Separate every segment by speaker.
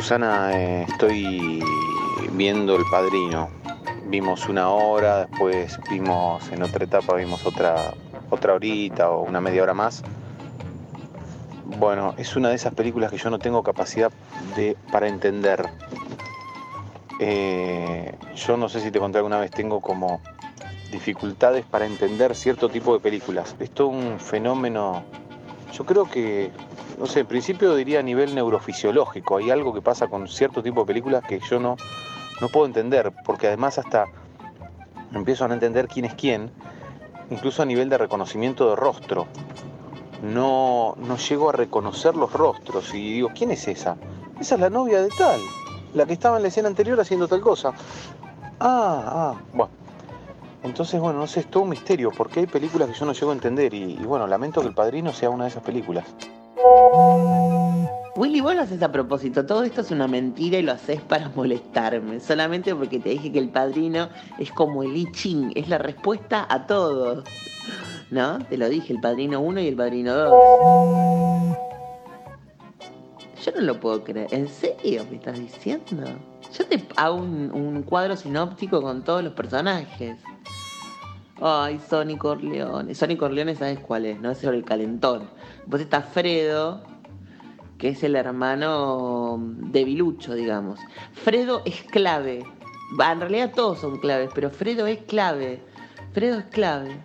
Speaker 1: Susana, eh, estoy viendo El Padrino. Vimos una hora, después vimos en otra etapa, vimos otra, otra horita o una media hora más. Bueno, es una de esas películas que yo no tengo capacidad de, para entender. Eh, yo no sé si te conté alguna vez, tengo como dificultades para entender cierto tipo de películas. Es todo un fenómeno, yo creo que, no sé, en principio diría a nivel neurofisiológico. Hay algo que pasa con cierto tipo de películas que yo no, no puedo entender, porque además hasta empiezo a no entender quién es quién, incluso a nivel de reconocimiento de rostro. No, no llego a reconocer los rostros y digo, ¿quién es esa? Esa es la novia de tal, la que estaba en la escena anterior haciendo tal cosa. Ah, ah, bueno. Entonces, bueno, no sé, es todo un misterio, porque hay películas que yo no llego a entender y, bueno, lamento que El Padrino sea una de esas películas.
Speaker 2: Willy, vos lo haces a propósito. Todo esto es una mentira y lo haces para molestarme. Solamente porque te dije que el padrino es como el I Ching, es la respuesta a todo. ¿No? Te lo dije, el padrino 1 y el padrino 2. Yo no lo puedo creer. ¿En serio me estás diciendo? Yo te hago un, cuadro sinóptico con todos los personajes. Ay, Sonny Corleone. Sonny Corleone, ¿sabes cuál es? ¿No? Es el calentón. Después está Fredo, que es el hermano de Bilucho, digamos. Fredo es clave. En realidad todos son claves, pero Fredo es clave. Fredo es clave.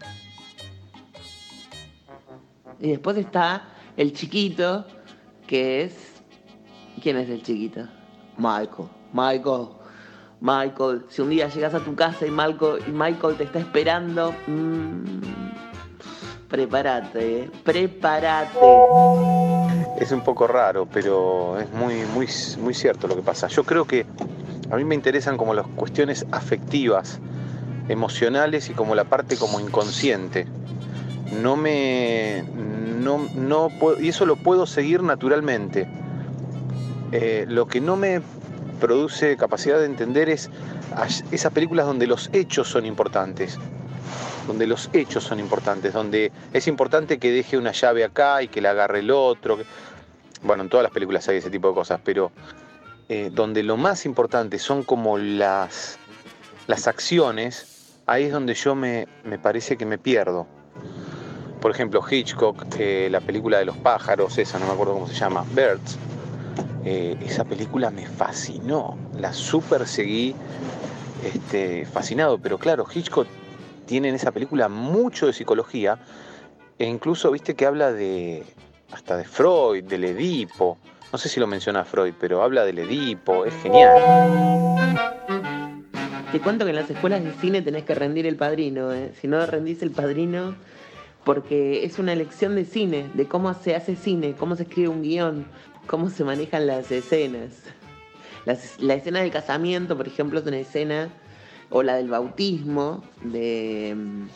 Speaker 2: Y después está el chiquito, que es. ¿Quién es el chiquito? Michael. Michael. Michael. Si un día llegas a tu casa y Michael, y Michael te está esperando. mmm, prepárate, prepárate.
Speaker 1: Es un poco raro, pero es muy, muy, muy cierto lo que pasa. Yo creo que a mí me interesan como las cuestiones afectivas, emocionales y como la parte como inconsciente. No me. No, no puedo, y eso lo puedo seguir naturalmente. Eh, lo que no me produce capacidad de entender es esas películas donde los hechos son importantes. Donde los hechos son importantes, donde es importante que deje una llave acá y que la agarre el otro. Bueno, en todas las películas hay ese tipo de cosas, pero eh, donde lo más importante son como las, las acciones, ahí es donde yo me, me parece que me pierdo. Por ejemplo, Hitchcock, eh, la película de los pájaros, esa no me acuerdo cómo se llama, Birds. Eh, esa película me fascinó, la super seguí este, fascinado, pero claro, Hitchcock tiene en esa película mucho de psicología e incluso viste que habla de hasta de Freud, del Edipo. No sé si lo menciona Freud, pero habla del Edipo, es genial.
Speaker 2: Te cuento que en las escuelas de cine tenés que rendir el padrino, ¿eh? si no rendís el padrino, porque es una lección de cine, de cómo se hace cine, cómo se escribe un guion, cómo se manejan las escenas. La escena del casamiento, por ejemplo, es una escena, o la del bautismo mm,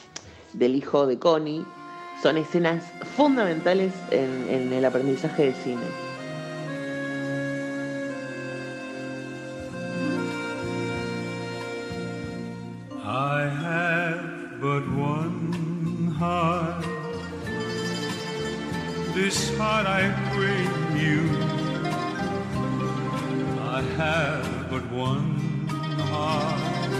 Speaker 2: del hijo de Connie, son escenas fundamentales en, el aprendizaje de cine.
Speaker 3: I have but I bring you. I have but one heart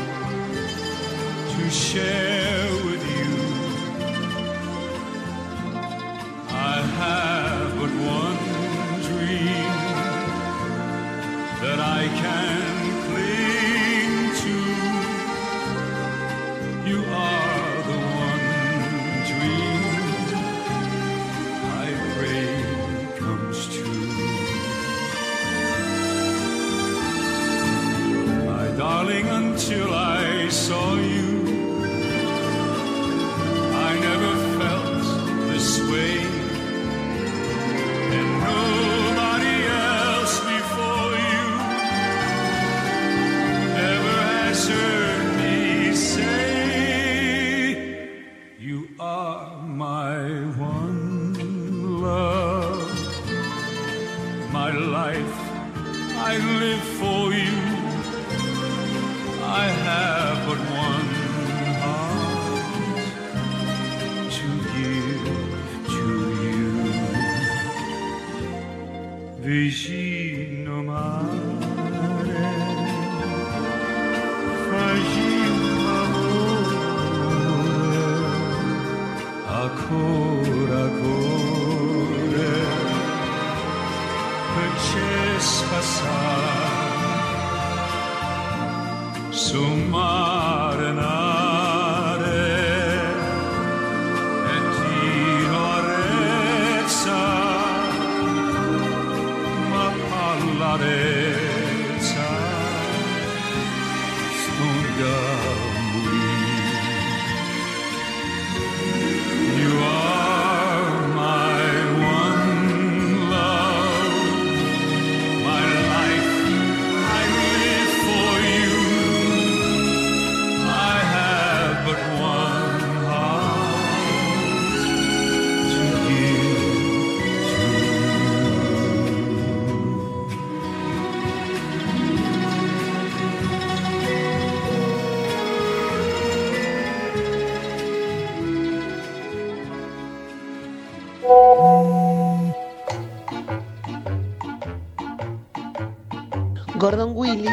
Speaker 3: to share with you. I have but one dream that I can my life. I live for you. I have but one heart to give to you. Vicino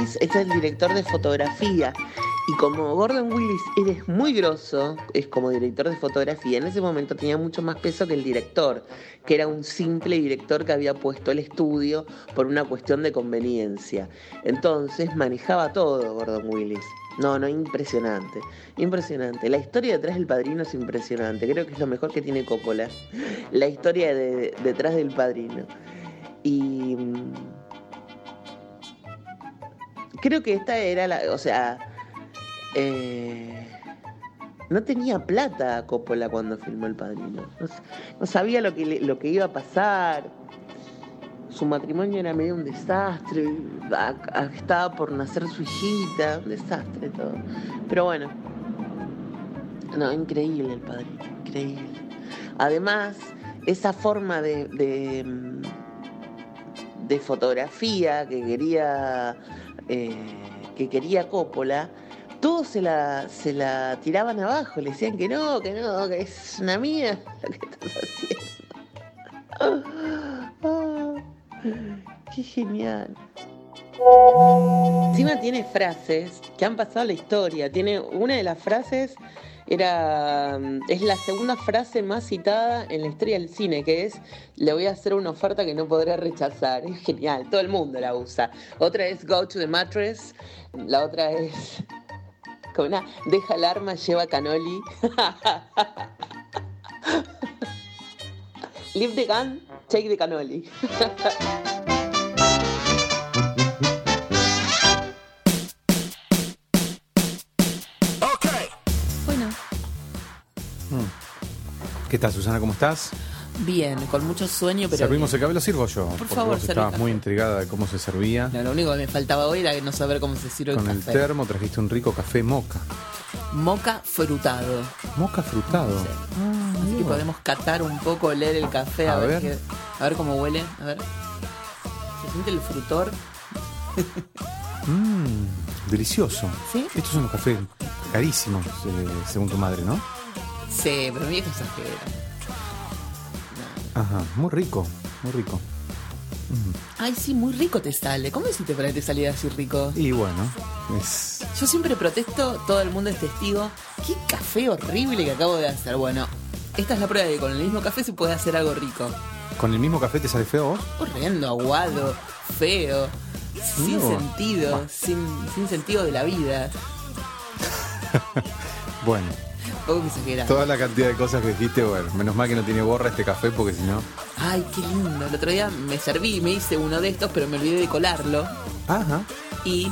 Speaker 2: Es el director de fotografía. Y como Gordon Willis eres muy grosso, es como director de fotografía, en ese momento tenía mucho más peso que el director, que era un simple director que había puesto el estudio por una cuestión de conveniencia. Entonces manejaba todo Gordon Willis. No, no, impresionante. Impresionante. La historia detrás del padrino es impresionante. Creo que es lo mejor que tiene Coppola. La historia de- detrás del padrino. Y. Creo que esta era la. O sea. eh, no tenía plata Coppola cuando filmó El Padrino. No, sabía lo que, lo que iba a pasar. Su matrimonio era medio un desastre. Estaba por nacer su hijita. Un desastre todo. Pero bueno. No, increíble El Padrino. Increíble. Además, esa forma de, de, mm, de fotografía que quería eh, que quería Coppola, todos se la, se la tiraban abajo, le decían que no, que no, que es una mía lo que estás haciendo. Qué genial. Encima tiene frases que han pasado a la historia. Tiene una de las frases era es la segunda frase más citada en la historia del cine, que es le voy a hacer una oferta que no podré rechazar. Es genial, todo el mundo la usa. Otra es go to the mattress, la otra es como una deja el arma, lleva canoli. Leave the gun, take the cannoli.
Speaker 1: ¿Qué tal, Susana? ¿Cómo estás?
Speaker 4: bien, con mucho sueño, pero.
Speaker 1: ¿Servimos el café? ¿Lo sirvo yo? Porque
Speaker 4: favor,
Speaker 1: vos estabas
Speaker 4: café.
Speaker 1: muy intrigada de cómo se servía.
Speaker 4: No, lo único que me faltaba hoy era no saber cómo se sirve
Speaker 1: Con
Speaker 4: el
Speaker 1: el
Speaker 4: café.
Speaker 1: termo trajiste un rico café moca.
Speaker 4: Moca frutado.
Speaker 1: Moca frutado.
Speaker 4: Sí.
Speaker 1: Ah,
Speaker 4: Así que podemos catar un poco, leer el café, a,
Speaker 1: A
Speaker 4: ver,
Speaker 1: ver.
Speaker 4: qué- a ver cómo huele. A ver. ¿Se siente el frutor?
Speaker 1: Mm, delicioso.
Speaker 4: ¿Sí?
Speaker 1: Estos son los cafés carísimos, eh, según tu madre, ¿no?
Speaker 4: Sí, pero mi vieja exagera.
Speaker 1: Ajá, muy rico, muy rico.
Speaker 4: Ay, sí, muy rico te sale. ¿Cómo hiciste para que te saliera así rico?
Speaker 1: Y bueno, es...
Speaker 4: Yo siempre protesto, todo el mundo es testigo. Qué café horrible que acabo de hacer. Bueno, esta es la prueba de que con el mismo café se puede hacer algo rico.
Speaker 1: ¿Con el mismo café te sale feo vos?
Speaker 4: Horrendo, aguado, feo, sin
Speaker 1: No.
Speaker 4: sentido, sin, sin sentido de la vida.
Speaker 1: Bueno,
Speaker 4: Poco que exagerado.
Speaker 1: toda la cantidad de cosas que dijiste, bueno, menos mal que no tiene borra este café porque si no...
Speaker 4: Ay, qué lindo. El otro día me serví, me hice uno de estos, pero me olvidé de colarlo.
Speaker 1: Ajá.
Speaker 4: Y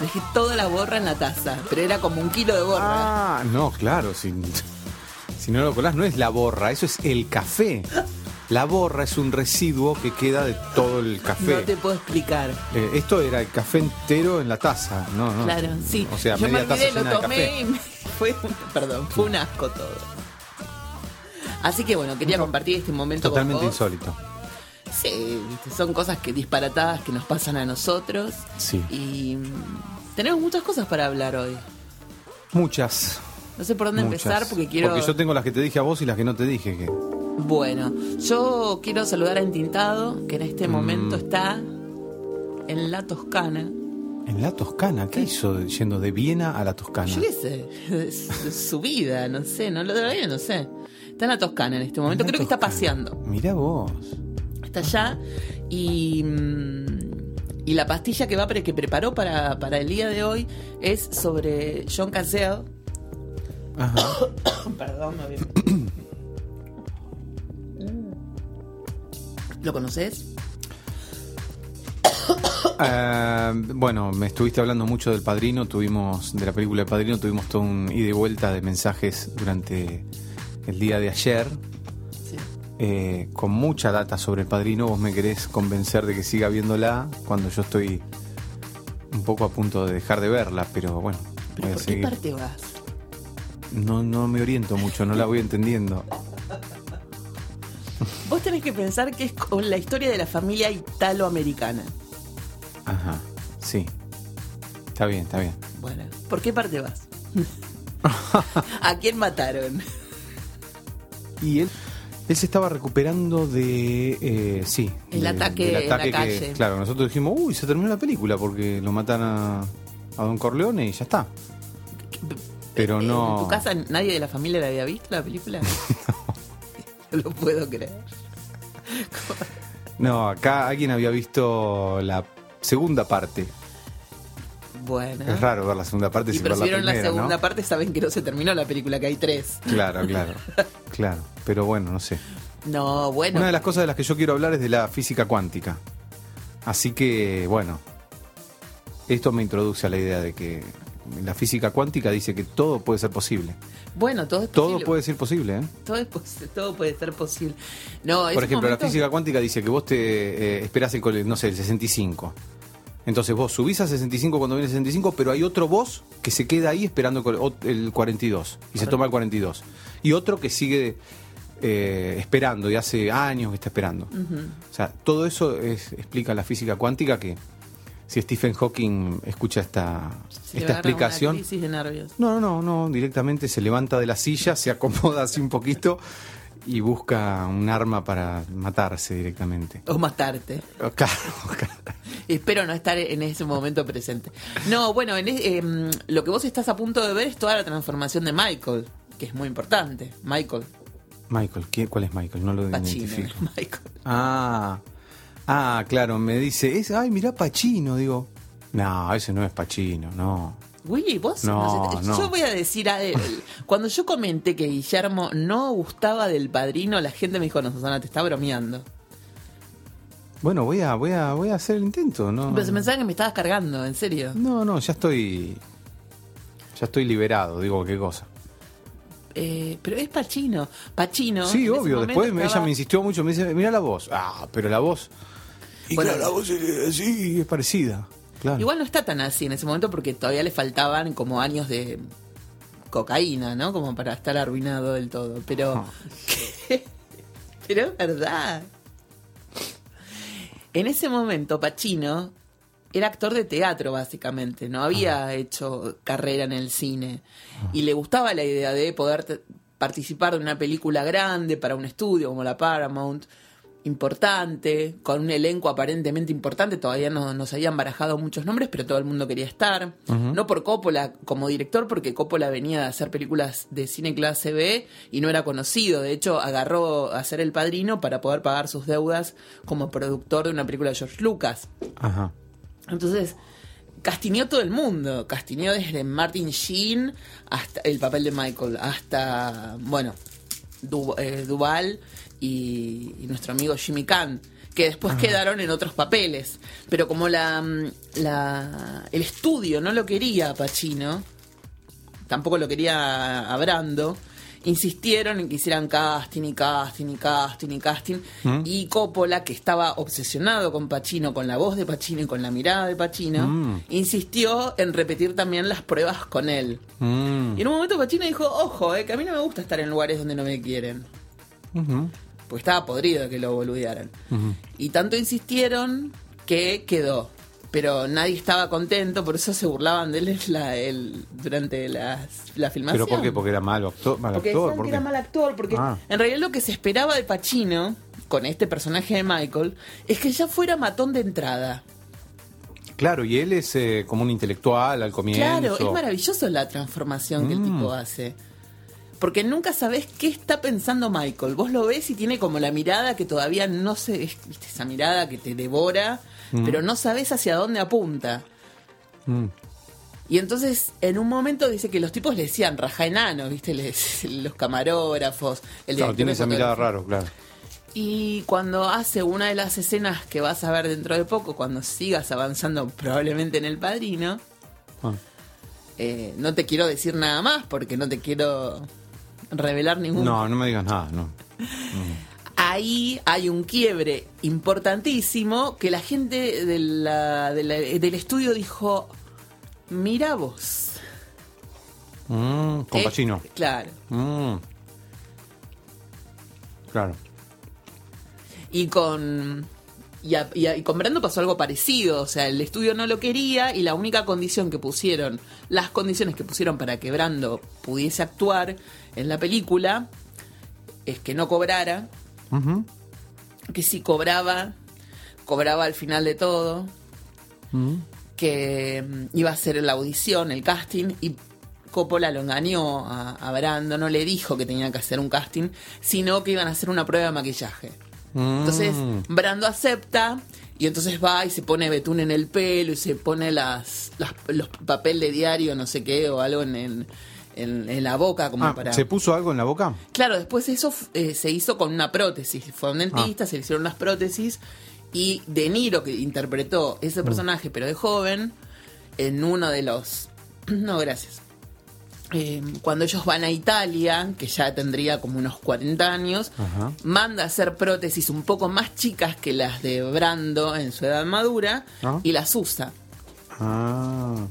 Speaker 4: dejé toda la borra en la taza. Pero era como un kilo de borra.
Speaker 1: Ah, no, claro, si, si no lo colás no es la borra, eso es el café. La borra es un residuo que queda de todo el café.
Speaker 4: No te puedo explicar.
Speaker 1: Eh, esto era el café entero en la taza, no, no.
Speaker 4: Claro, sí.
Speaker 1: O sea,
Speaker 4: Yo me
Speaker 1: media taza
Speaker 4: olvidé,
Speaker 1: llena
Speaker 4: lo
Speaker 1: de
Speaker 4: tomé
Speaker 1: café.
Speaker 4: y me fue, perdón, fue un asco todo. Así que bueno, quería compartir este momento
Speaker 1: Totalmente
Speaker 4: con vos.
Speaker 1: insólito.
Speaker 4: Sí, son cosas que disparatadas que nos pasan a nosotros.
Speaker 1: Sí.
Speaker 4: Y mm, tenemos muchas cosas para hablar hoy.
Speaker 1: Muchas.
Speaker 4: No sé por dónde
Speaker 1: muchas.
Speaker 4: empezar porque quiero.
Speaker 1: Porque yo tengo las que te dije a vos y las que no te dije. Que...
Speaker 4: Bueno, yo quiero saludar a Entintado, que en este
Speaker 1: Mm.
Speaker 4: momento está en la Toscana.
Speaker 1: En la Toscana, ¿qué hizo yendo de Viena a la Toscana?
Speaker 4: Yo qué sé, su vida, no sé, no lo todavía no sé. Está en la Toscana en este momento,
Speaker 1: En
Speaker 4: creo que está paseando.
Speaker 1: Mirá vos.
Speaker 4: hasta allá y, mm, y la pastilla que va que preparó para, para el día de hoy es sobre John Cazale.
Speaker 1: Ajá.
Speaker 4: Perdón, me ¿Lo conoces?
Speaker 1: Ah, bueno, me estuviste hablando mucho del Padrino, tuvimos de la película El Padrino, tuvimos todo un ida y vuelta de mensajes durante el día de ayer,
Speaker 4: Sí.
Speaker 1: eh, con mucha data sobre El Padrino. Vos me querés convencer de que siga viéndola cuando yo estoy un poco a punto de dejar de verla, pero bueno,
Speaker 4: ¿Pero
Speaker 1: voy a
Speaker 4: por qué parte vas?
Speaker 1: No, no me oriento mucho, no la voy entendiendo.
Speaker 4: Vos tenés que pensar que es con la historia de la familia italoamericana.
Speaker 1: Ajá, sí. Está bien, está bien.
Speaker 4: Bueno, ¿por qué parte vas? ¿A quién mataron?
Speaker 1: Y él, él se estaba recuperando de. eh, sí.
Speaker 4: El
Speaker 1: de-
Speaker 4: ataque
Speaker 1: del
Speaker 4: en la
Speaker 1: ataque que-
Speaker 4: calle.
Speaker 1: claro, nosotros dijimos, uy, se terminó la película porque lo matan a, a Don Corleone y ya está. Pero no.
Speaker 4: ¿En tu casa nadie de la familia la había visto la película? no lo puedo creer.
Speaker 1: No, acá alguien había visto la segunda parte.
Speaker 4: Bueno.
Speaker 1: Es raro ver la segunda parte
Speaker 4: Y
Speaker 1: sin
Speaker 4: pero si
Speaker 1: la
Speaker 4: vieron la
Speaker 1: primera,
Speaker 4: segunda
Speaker 1: ¿no?
Speaker 4: parte saben que no se terminó la película, que hay tres.
Speaker 1: Claro, claro. claro. Pero bueno, no sé.
Speaker 4: No, bueno.
Speaker 1: Una de las cosas de las que yo quiero hablar es de la física cuántica. Así que, bueno, esto me introduce a la idea de que la física cuántica dice que todo puede ser posible.
Speaker 4: Bueno, todo es
Speaker 1: Todo
Speaker 4: posible.
Speaker 1: puede ser posible, ¿eh?
Speaker 4: Todo, es todo puede ser posible. No,
Speaker 1: Por ejemplo,
Speaker 4: momentos-
Speaker 1: la física cuántica dice que vos te eh, esperás el, no sé, el 65. Entonces vos subís a 65 cuando viene el 65, pero hay otro vos que se queda ahí esperando el cole- ot- el 42 y se toma el 42. Y otro que sigue eh, esperando y hace años que está esperando. O sea, todo eso es- explica la física cuántica que si Stephen Hawking escucha esta,
Speaker 4: se
Speaker 1: esta
Speaker 4: una
Speaker 1: explicación...
Speaker 4: crisis de nervios.
Speaker 1: No, no, no, directamente se levanta de la silla, se acomoda así un poquito y busca un arma para matarse directamente.
Speaker 4: O matarte.
Speaker 1: Claro, claro.
Speaker 4: Espero no estar en ese momento presente. No, bueno, en em, lo que vos estás a punto de ver es toda la transformación de Michael, que es muy importante. Michael,
Speaker 1: Michael, ¿quién- ¿cuál es Michael? No lo
Speaker 4: Pacino.
Speaker 1: identifico.
Speaker 4: Michael.
Speaker 1: Ah, ah, claro, me dice, es, ay, mirá Pachino, digo. No, ese no es Pachino, no.
Speaker 4: Willy, vos
Speaker 1: No, no.
Speaker 4: Yo voy a decir a él. Cuando yo comenté que Guillermo no gustaba del padrino, la gente me dijo, no, Susana, te está bromeando.
Speaker 1: Bueno, voy a, voy a, voy a hacer el intento, ¿no?
Speaker 4: Pero se pensaba que me estabas cargando, en serio.
Speaker 1: No, no, ya estoy. Ya estoy liberado, digo, qué cosa.
Speaker 4: Eh, pero es Pachino. Pachino.
Speaker 1: sí, obvio, después me-
Speaker 4: estaba-
Speaker 1: ella me insistió mucho, me dice, mira la voz. Ah, pero la voz. Y
Speaker 4: Bueno,
Speaker 1: claro, la voz es, sí, es parecida. Claro.
Speaker 4: Igual no está tan así en ese momento porque todavía le faltaban como años de cocaína, ¿no? Como para estar arruinado del todo. Pero.
Speaker 1: Ah.
Speaker 4: Pero es verdad. En ese momento, Pacino era actor de teatro, básicamente. No había hecho carrera en el cine. Y le gustaba la idea de poder participar de una película grande para un estudio como la Paramount, importante, con un elenco aparentemente importante. Todavía no, no se habían barajado muchos nombres, pero todo el mundo quería estar. No por Coppola como director, porque Coppola venía a hacer películas de cine clase B y no era conocido. De hecho, agarró a ser el padrino para poder pagar sus deudas como productor de una película de George Lucas.
Speaker 1: Ajá.
Speaker 4: Entonces, castineó todo el mundo. Castineó desde Martin Sheen hasta el papel de Michael, hasta, bueno, eh, Duval y, y nuestro amigo Jimmy Kahn, que después quedaron en otros papeles. Pero como la, mm, la el estudio no lo quería a Pacino, tampoco lo quería a Brando, insistieron en que hicieran casting y casting y casting y casting. Y Coppola, que estaba obsesionado con Pacino, con la voz de Pacino y con la mirada de Pacino,
Speaker 1: Mm.
Speaker 4: insistió en repetir también las pruebas con él.
Speaker 1: Mm.
Speaker 4: Y en un momento Pacino dijo, ojo, eh, que a mí no me gusta estar en lugares donde no me quieren.
Speaker 1: Ujú.
Speaker 4: Porque estaba podrido que lo boludearan. Y tanto insistieron que quedó. Pero nadie estaba contento, por eso se burlaban de él la- el- durante las- la filmación.
Speaker 1: ¿Pero por qué? Porque era malo actor. Mal
Speaker 4: Porque
Speaker 1: actor
Speaker 4: decían
Speaker 1: ¿por
Speaker 4: que era mal actor, porque
Speaker 1: Ah.
Speaker 4: en realidad lo que se esperaba de Pacino, con este personaje de Michael, es que ya fuera matón de entrada.
Speaker 1: Claro, y él es eh, como un intelectual al comienzo.
Speaker 4: Claro, es maravilloso la transformación que el
Speaker 1: Mm.
Speaker 4: tipo hace. Porque nunca sabes qué está pensando Michael. Vos lo ves y tiene como la mirada que todavía no se... ¿viste? Esa mirada que te devora, pero no sabes hacia dónde apunta.
Speaker 1: Mm.
Speaker 4: Y entonces, en un momento dice que los tipos le decían raja enano, ¿viste? Les- los camarógrafos. El
Speaker 1: Claro, tiene esa mirada raro, claro.
Speaker 4: Y cuando hace una de las escenas que vas a ver dentro de poco, cuando sigas avanzando probablemente en El Padrino,
Speaker 1: Ah.
Speaker 4: eh, no te quiero decir nada más porque no te quiero revelar ningún...
Speaker 1: No, no me digas nada, no.
Speaker 4: Ahí hay un quiebre importantísimo que la gente de la- de la- del estudio dijo, mira vos.
Speaker 1: Mm, con
Speaker 4: Eh. Claro.
Speaker 1: Mm. Claro.
Speaker 4: Y con. Y, a- y a- y con Brando pasó algo parecido, o sea, el estudio no lo quería y la única condición que pusieron, las condiciones que pusieron para que Brando pudiese actuar en la película, es que no cobrara, que si cobraba, cobraba al final de todo, que mm, iba a hacer la audición, el casting, y Coppola lo engañó a, a Brando, no le dijo que tenía que hacer un casting, sino que iban a hacer una prueba de maquillaje. Entonces,
Speaker 1: Mm.
Speaker 4: Brando acepta y entonces va y se pone betún en el pelo y se pone las, las- los papel de diario, no sé qué, o algo en, en- en- en la boca como
Speaker 1: Ah,
Speaker 4: para...
Speaker 1: ¿Se puso algo en la boca?
Speaker 4: Claro, después eso eh, se hizo con una prótesis. Fue a un dentista, se le hicieron unas prótesis y De Niro, que interpretó ese personaje pero de joven, en uno de los... No, gracias. Eh, cuando ellos van a Italia, que ya tendría como unos 40 años,
Speaker 1: Ajá.
Speaker 4: manda a hacer prótesis un poco más chicas que las de Brando en su edad madura
Speaker 1: Ah.
Speaker 4: y las usa
Speaker 1: Ah,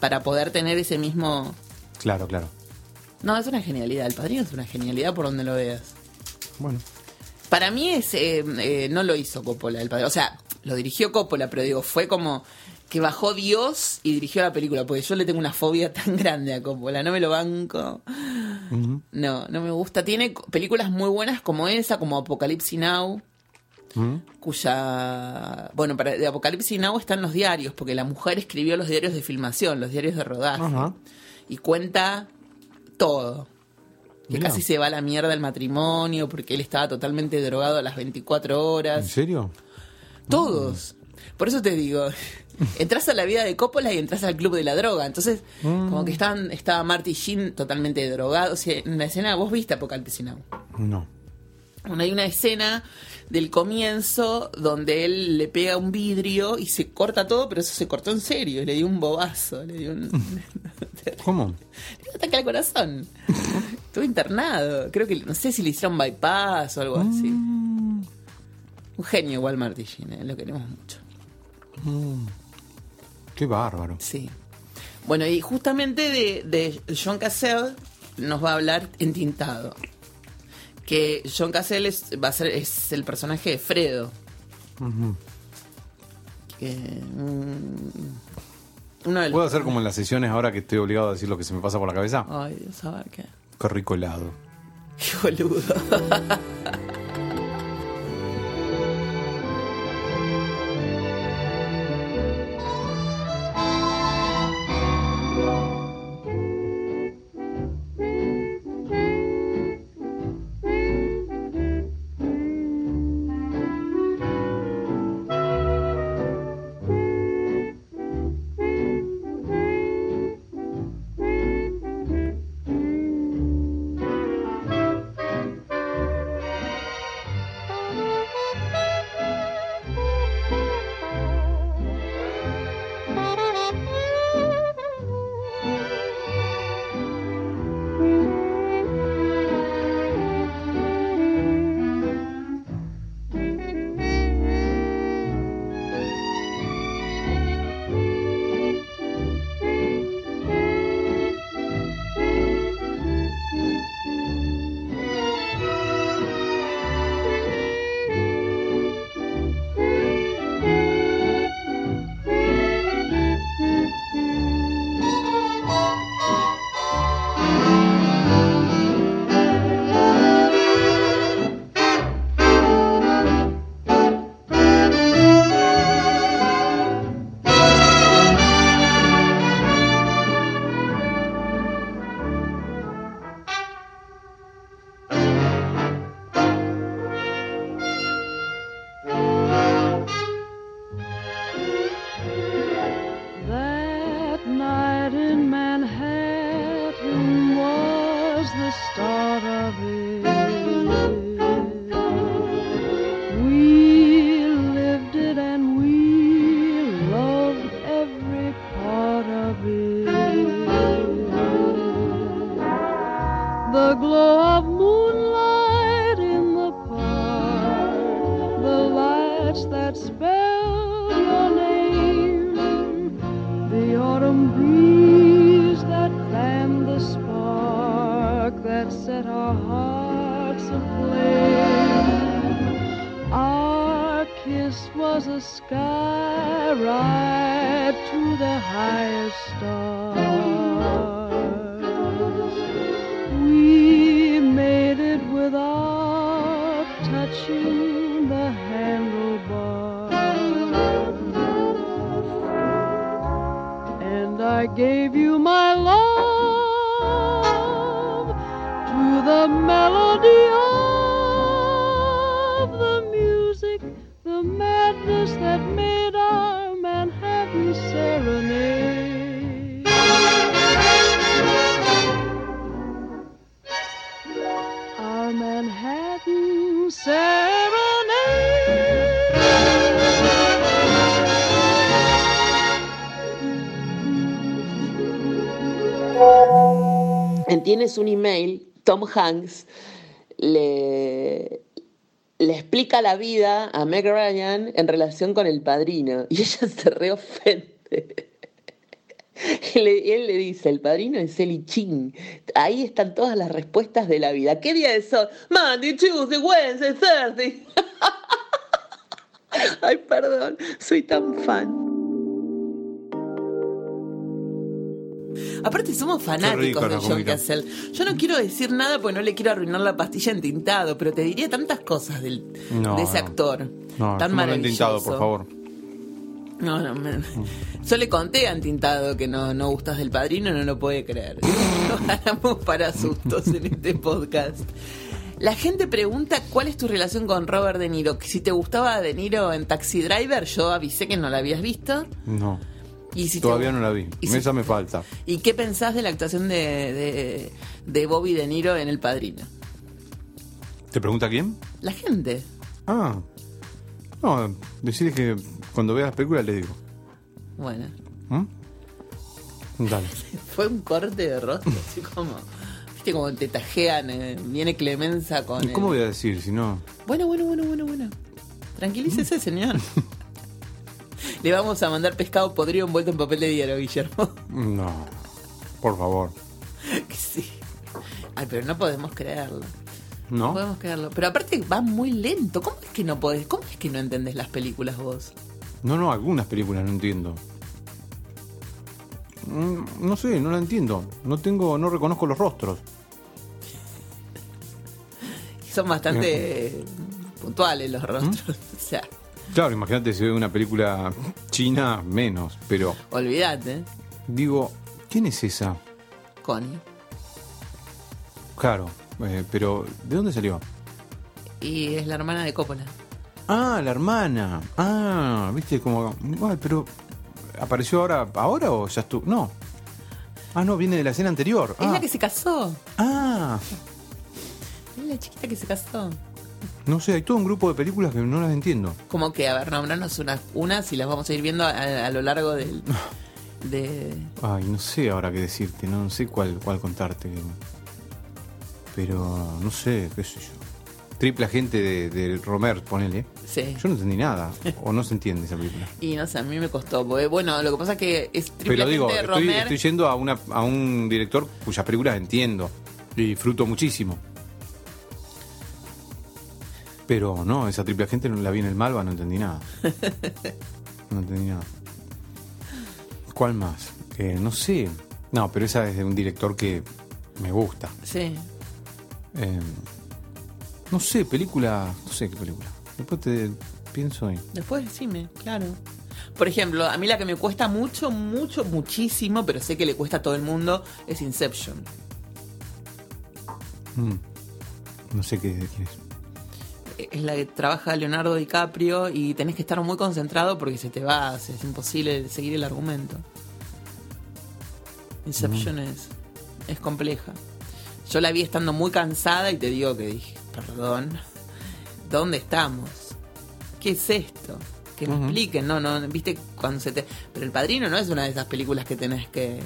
Speaker 4: para poder tener ese mismo...
Speaker 1: claro, claro.
Speaker 4: No, es una genialidad. El padrino es una genialidad por donde lo veas.
Speaker 1: Bueno.
Speaker 4: Para mí es eh, eh, no lo hizo Coppola el padre. O sea, lo dirigió Coppola, pero digo, fue como que bajó Dios y dirigió la película. Porque yo le tengo una fobia tan grande a Coppola. No me lo banco. No, no me gusta. Tiene películas muy buenas como esa, como Apocalipsis Now.
Speaker 1: Mm.
Speaker 4: Cuya. Bueno, para, de Apocalipsis Now están los diarios, porque la mujer escribió los diarios de filmación, los diarios de rodaje.
Speaker 1: Ajá.
Speaker 4: Y cuenta todo. Que
Speaker 1: Mirá.
Speaker 4: casi se va a la mierda el matrimonio porque él estaba totalmente drogado a las 24
Speaker 1: ¿En
Speaker 4: horas.
Speaker 1: serio?
Speaker 4: Todos. Por eso te digo, entras a la vida de Coppola y entras al club de la droga. Entonces, como que estaban, estaba Marty Sheen totalmente drogado. O sea, en la escena, vos viste Apocalipsis Now.
Speaker 1: No.
Speaker 4: Bueno, hay una escena del comienzo donde él le pega un vidrio y se corta todo, pero eso se cortó en serio. Le dio un bobazo, le dio un,
Speaker 1: ¿Cómo?
Speaker 4: le dio un ataque al corazón. Estuvo internado. Creo que, no sé si le hicieron bypass o algo así. Un genio igual Marty Sheen, ¿eh? lo queremos mucho.
Speaker 1: Qué bárbaro.
Speaker 4: Sí. Bueno, y justamente de, de John Cassell nos va a hablar entintado. Que John Cassell es, va a ser es el personaje de Fredo. Que, mm, uno de los-
Speaker 1: ¿Puedo hacer como en las sesiones ahora que estoy obligado a decir lo que se me pasa por la cabeza?
Speaker 4: Ay, Dios, a ver qué.
Speaker 1: Qué rico helado.
Speaker 4: Qué boludo.
Speaker 2: Tienes un email, Tom Hanks le, explica la vida a Meg Ryan en relación con el padrino y ella se reofende. Y él le dice, el padrino es Eli Chin. Ahí están todas las respuestas de la vida. ¿Qué día es hoy? Monday, Tuesday, Wednesday, Thursday. Ay, perdón, soy tan fan.
Speaker 4: Aparte somos fanáticos de John. Cassell. Yo no quiero decir nada porque no le quiero arruinar la pastilla en tintado, pero te diría tantas cosas del,
Speaker 1: No,
Speaker 4: de ese
Speaker 1: no.
Speaker 4: actor.
Speaker 1: No,
Speaker 4: tan
Speaker 1: súmalo en
Speaker 4: maravilloso.
Speaker 1: por favor.
Speaker 4: No, no, me- yo le conté a Tintado que no, no gustas del padrino, no lo puede creer. No ganamos para sustos en este podcast. La gente pregunta cuál es tu relación con Robert De Niro. Si te gustaba De Niro en Taxi Driver, yo avisé que no la habías visto.
Speaker 1: No,
Speaker 4: Y si te-
Speaker 1: todavía no la vi.
Speaker 4: y si-
Speaker 1: Esa me falta.
Speaker 4: ¿Y qué pensás de la actuación de, de, de Bobby De Niro en El Padrino?
Speaker 1: ¿Te pregunta quién?
Speaker 4: La gente.
Speaker 1: Ah. No, decirle que cuando vea las películas le digo.
Speaker 4: Bueno,
Speaker 1: ¿Mm? Dale.
Speaker 4: fue un corte de rostro, así como. Viste como te tajean, eh, viene Clemenza con.
Speaker 1: ¿Y
Speaker 4: el-
Speaker 1: cómo voy a decir si no?
Speaker 4: Bueno, bueno, bueno, bueno, bueno. Tranquilícese, señor. Le vamos a mandar pescado podrido envuelto en papel de diario, Guillermo.
Speaker 1: No. Por favor.
Speaker 4: sí. Ay, pero no podemos creerlo. No
Speaker 1: ¿No?
Speaker 4: podemos creerlo. Pero aparte va muy lento. ¿Cómo es que no podés? ¿Cómo es que no entendés las películas vos?
Speaker 1: No, no, algunas películas no entiendo. Mm, No sé, no la entiendo. No tengo, no reconozco los rostros.
Speaker 4: Son bastante puntuales los rostros. O sea,
Speaker 1: Claro, imagínate si veo una película china, menos. Pero
Speaker 4: olvídate.
Speaker 1: digo, ¿quién es esa?
Speaker 4: Connie.
Speaker 1: Claro, eh, pero ¿de dónde salió?
Speaker 4: Y es la hermana de Coppola.
Speaker 1: Ah, la hermana. Ah, viste como. Ay, pero. ¿Apareció ahora, ahora o ya estuvo? No. Ah, no, viene de la escena anterior.
Speaker 4: Es
Speaker 1: Ah.
Speaker 4: la que se casó.
Speaker 1: Ah,
Speaker 4: Es la chiquita que se casó.
Speaker 1: No sé, hay todo un grupo de películas que no las entiendo.
Speaker 4: Como que, a ver, nombrarnos unas, unas y las vamos a ir viendo a, a lo largo del. De.
Speaker 1: Ay, no sé ahora qué decirte, no sé cuál, cuál contarte. Pero no sé, qué sé yo. Triple agente de, de Romer, ponele.
Speaker 4: Sí.
Speaker 1: Yo no entendí nada. o no se entiende esa película.
Speaker 4: Y no sé, a mí me costó. porque, bueno, lo que pasa es que es triple
Speaker 1: Pero digo,
Speaker 4: agente de
Speaker 1: estoy,
Speaker 4: Romer.
Speaker 1: estoy yendo a, una, a un director cuyas películas entiendo y disfruto muchísimo. Pero no, esa triple agente no la vi en el Malva, no entendí nada. No entendí nada. ¿Cuál más? Eh, no sé. No, pero esa es de un director que me gusta.
Speaker 4: Sí.
Speaker 1: Eh, no sé, película. No sé qué película. Después te pienso ahí.
Speaker 4: Después decime, claro. Por ejemplo, a mí la que me cuesta mucho, mucho, muchísimo, pero sé que le cuesta a todo el mundo, es Inception.
Speaker 1: Mm. No sé qué quién es.
Speaker 4: Es la que trabaja Leonardo DiCaprio y tenés que estar muy concentrado porque se te va, es imposible seguir el argumento. Inception es, es compleja. Yo la vi estando muy cansada y te digo que dije, perdón, ¿dónde estamos? ¿Qué es esto? Que me expliquen, no, no, viste cuando se te... Pero El Padrino no es una de esas películas que tenés que,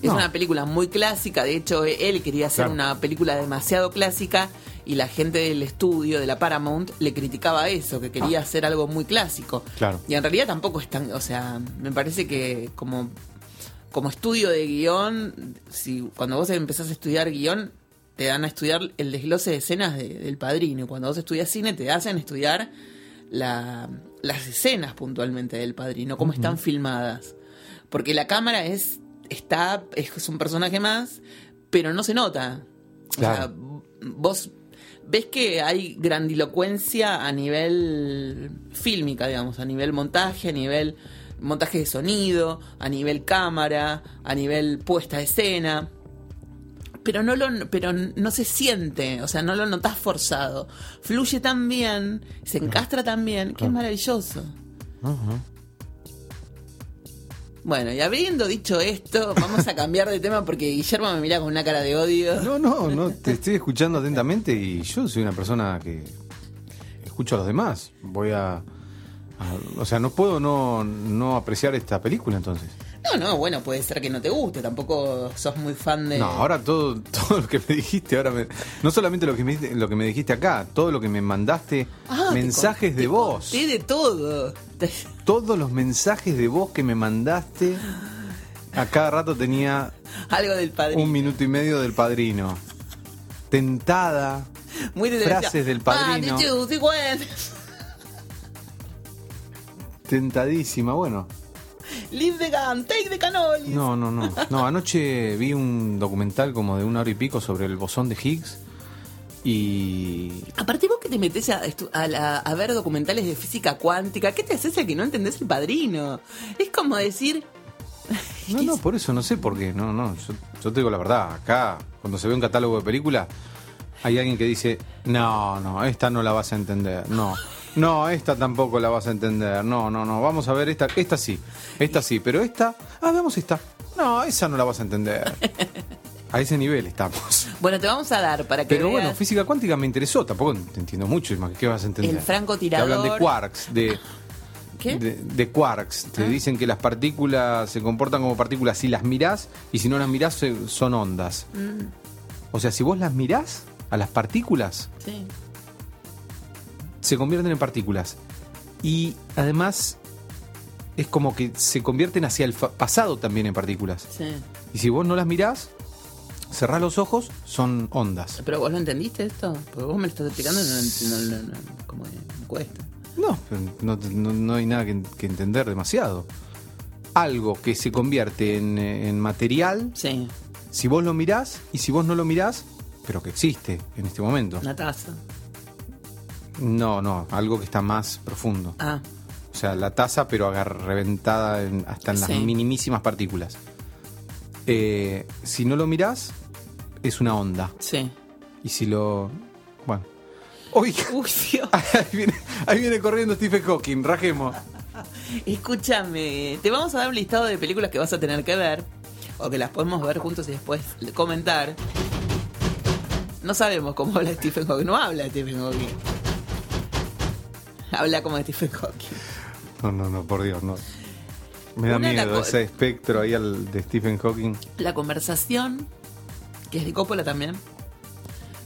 Speaker 4: Es
Speaker 1: No.
Speaker 4: una película muy clásica, de hecho él quería hacer
Speaker 1: Claro.
Speaker 4: una película demasiado clásica y la gente del estudio de la Paramount le criticaba eso, que quería hacer algo muy clásico.
Speaker 1: Claro.
Speaker 4: Y en realidad tampoco es tan, o sea, me parece que como como estudio de guion, si cuando vos empezás a estudiar guion, te dan a estudiar el desglose de escenas de- del padrino. Y cuando vos estudias cine, te hacen estudiar la- las escenas puntualmente del padrino, cómo están filmadas. Porque la cámara es, está, es un personaje más, pero no se nota. O sea,
Speaker 1: Claro.
Speaker 4: vos ves que hay grandilocuencia a nivel fílmica, digamos, a nivel montaje, a nivel montaje de sonido, a nivel cámara, a nivel puesta de escena. Pero no lo pero no se siente, o sea, no lo notas forzado. Fluye tan bien, se encastra tan bien, que es maravilloso. Bueno, y habiendo dicho esto, vamos a cambiar de tema porque Guillermo me mira con una cara de odio.
Speaker 1: No, no, no, te estoy escuchando atentamente y yo soy una persona que escucho a los demás. Voy a... a- o sea, no puedo no, no apreciar esta película entonces.
Speaker 4: No, no, bueno, puede ser que no te guste, tampoco sos muy fan de...
Speaker 1: No, ahora todo, todo lo que me dijiste, ahora me- no solamente lo que, me, lo que me dijiste acá, todo lo que me mandaste,
Speaker 4: Ah,
Speaker 1: mensajes de voz,
Speaker 4: de todo.
Speaker 1: Todos los mensajes de voz que me mandaste, a cada rato tenía
Speaker 4: Algo del padrino.
Speaker 1: un minuto y medio del padrino. Tentada,
Speaker 4: Muy de
Speaker 1: frases del padrino.
Speaker 4: Ah, when?
Speaker 1: tentadísima, bueno.
Speaker 4: Leave the gun, take the cannoli.
Speaker 1: No, no, no. No, anoche vi un documental como de una hora y pico sobre el bosón de Higgs y
Speaker 4: Aparte vos que te metes a, a la- a ver documentales de física cuántica, ¿qué te haces el que no entendés el padrino? Es como decir...
Speaker 1: No, no, por eso no sé por qué. No, no, yo, yo te digo la verdad. Acá, cuando se ve un catálogo de películas, hay alguien que dice, no, no, esta no la vas a entender. No, no, esta tampoco la vas a entender. No, no, no, vamos a ver esta, esta sí, esta sí, pero esta, ah, veamos esta. No, esa no la vas a entender. A ese nivel estamos.
Speaker 4: Bueno, te vamos a dar para que
Speaker 1: Pero bueno, física cuántica me interesó, tampoco te entiendo mucho, qué vas a entender.
Speaker 4: el
Speaker 1: Te
Speaker 4: francotirador...
Speaker 1: hablan de quarks, de,
Speaker 4: ¿Qué?
Speaker 1: de, de quarks. Te
Speaker 4: Ah.
Speaker 1: dicen que las partículas se comportan como partículas si las mirás y si no las mirás son ondas.
Speaker 4: Mm,
Speaker 1: O sea, si vos las mirás a las partículas,
Speaker 4: sí.
Speaker 1: Se convierten en partículas. Y además es como que se convierten hacia el pasado también en partículas.
Speaker 4: Sí.
Speaker 1: Y si vos no las mirás, cerrás los ojos, son ondas.
Speaker 4: ¿Pero vos lo entendiste esto? Porque vos me lo estás explicando y no, no, no, no, como me cuesta.
Speaker 1: No, no, no- no hay nada que, que entender demasiado. Algo que se convierte en, en material,
Speaker 4: Sí,
Speaker 1: si vos lo mirás y si vos no lo mirás, pero que existe en este momento.
Speaker 4: una taza.
Speaker 1: No, no, algo que está más profundo.
Speaker 4: Ah,
Speaker 1: O sea, la taza, pero agar- reventada en- hasta en las
Speaker 4: Sí.
Speaker 1: minimísimas partículas. Eh, si no lo mirás, es una onda.
Speaker 4: sí.
Speaker 1: Y si lo. Bueno. ¡Uy!
Speaker 4: Uy, Dios.
Speaker 1: Ahí viene, ahí viene corriendo Stephen Hawking, rajemos.
Speaker 4: Escúchame, te vamos a dar un listado de películas que vas a tener que ver, o que las podemos ver juntos y después comentar. No sabemos cómo habla Stephen Hawking, no habla Stephen Hawking. Habla como Stephen Hawking.
Speaker 1: No, no, no, por Dios, no. Me da
Speaker 4: Una
Speaker 1: miedo ese espectro ahí al de Stephen Hawking.
Speaker 4: La conversación, que es de Coppola también,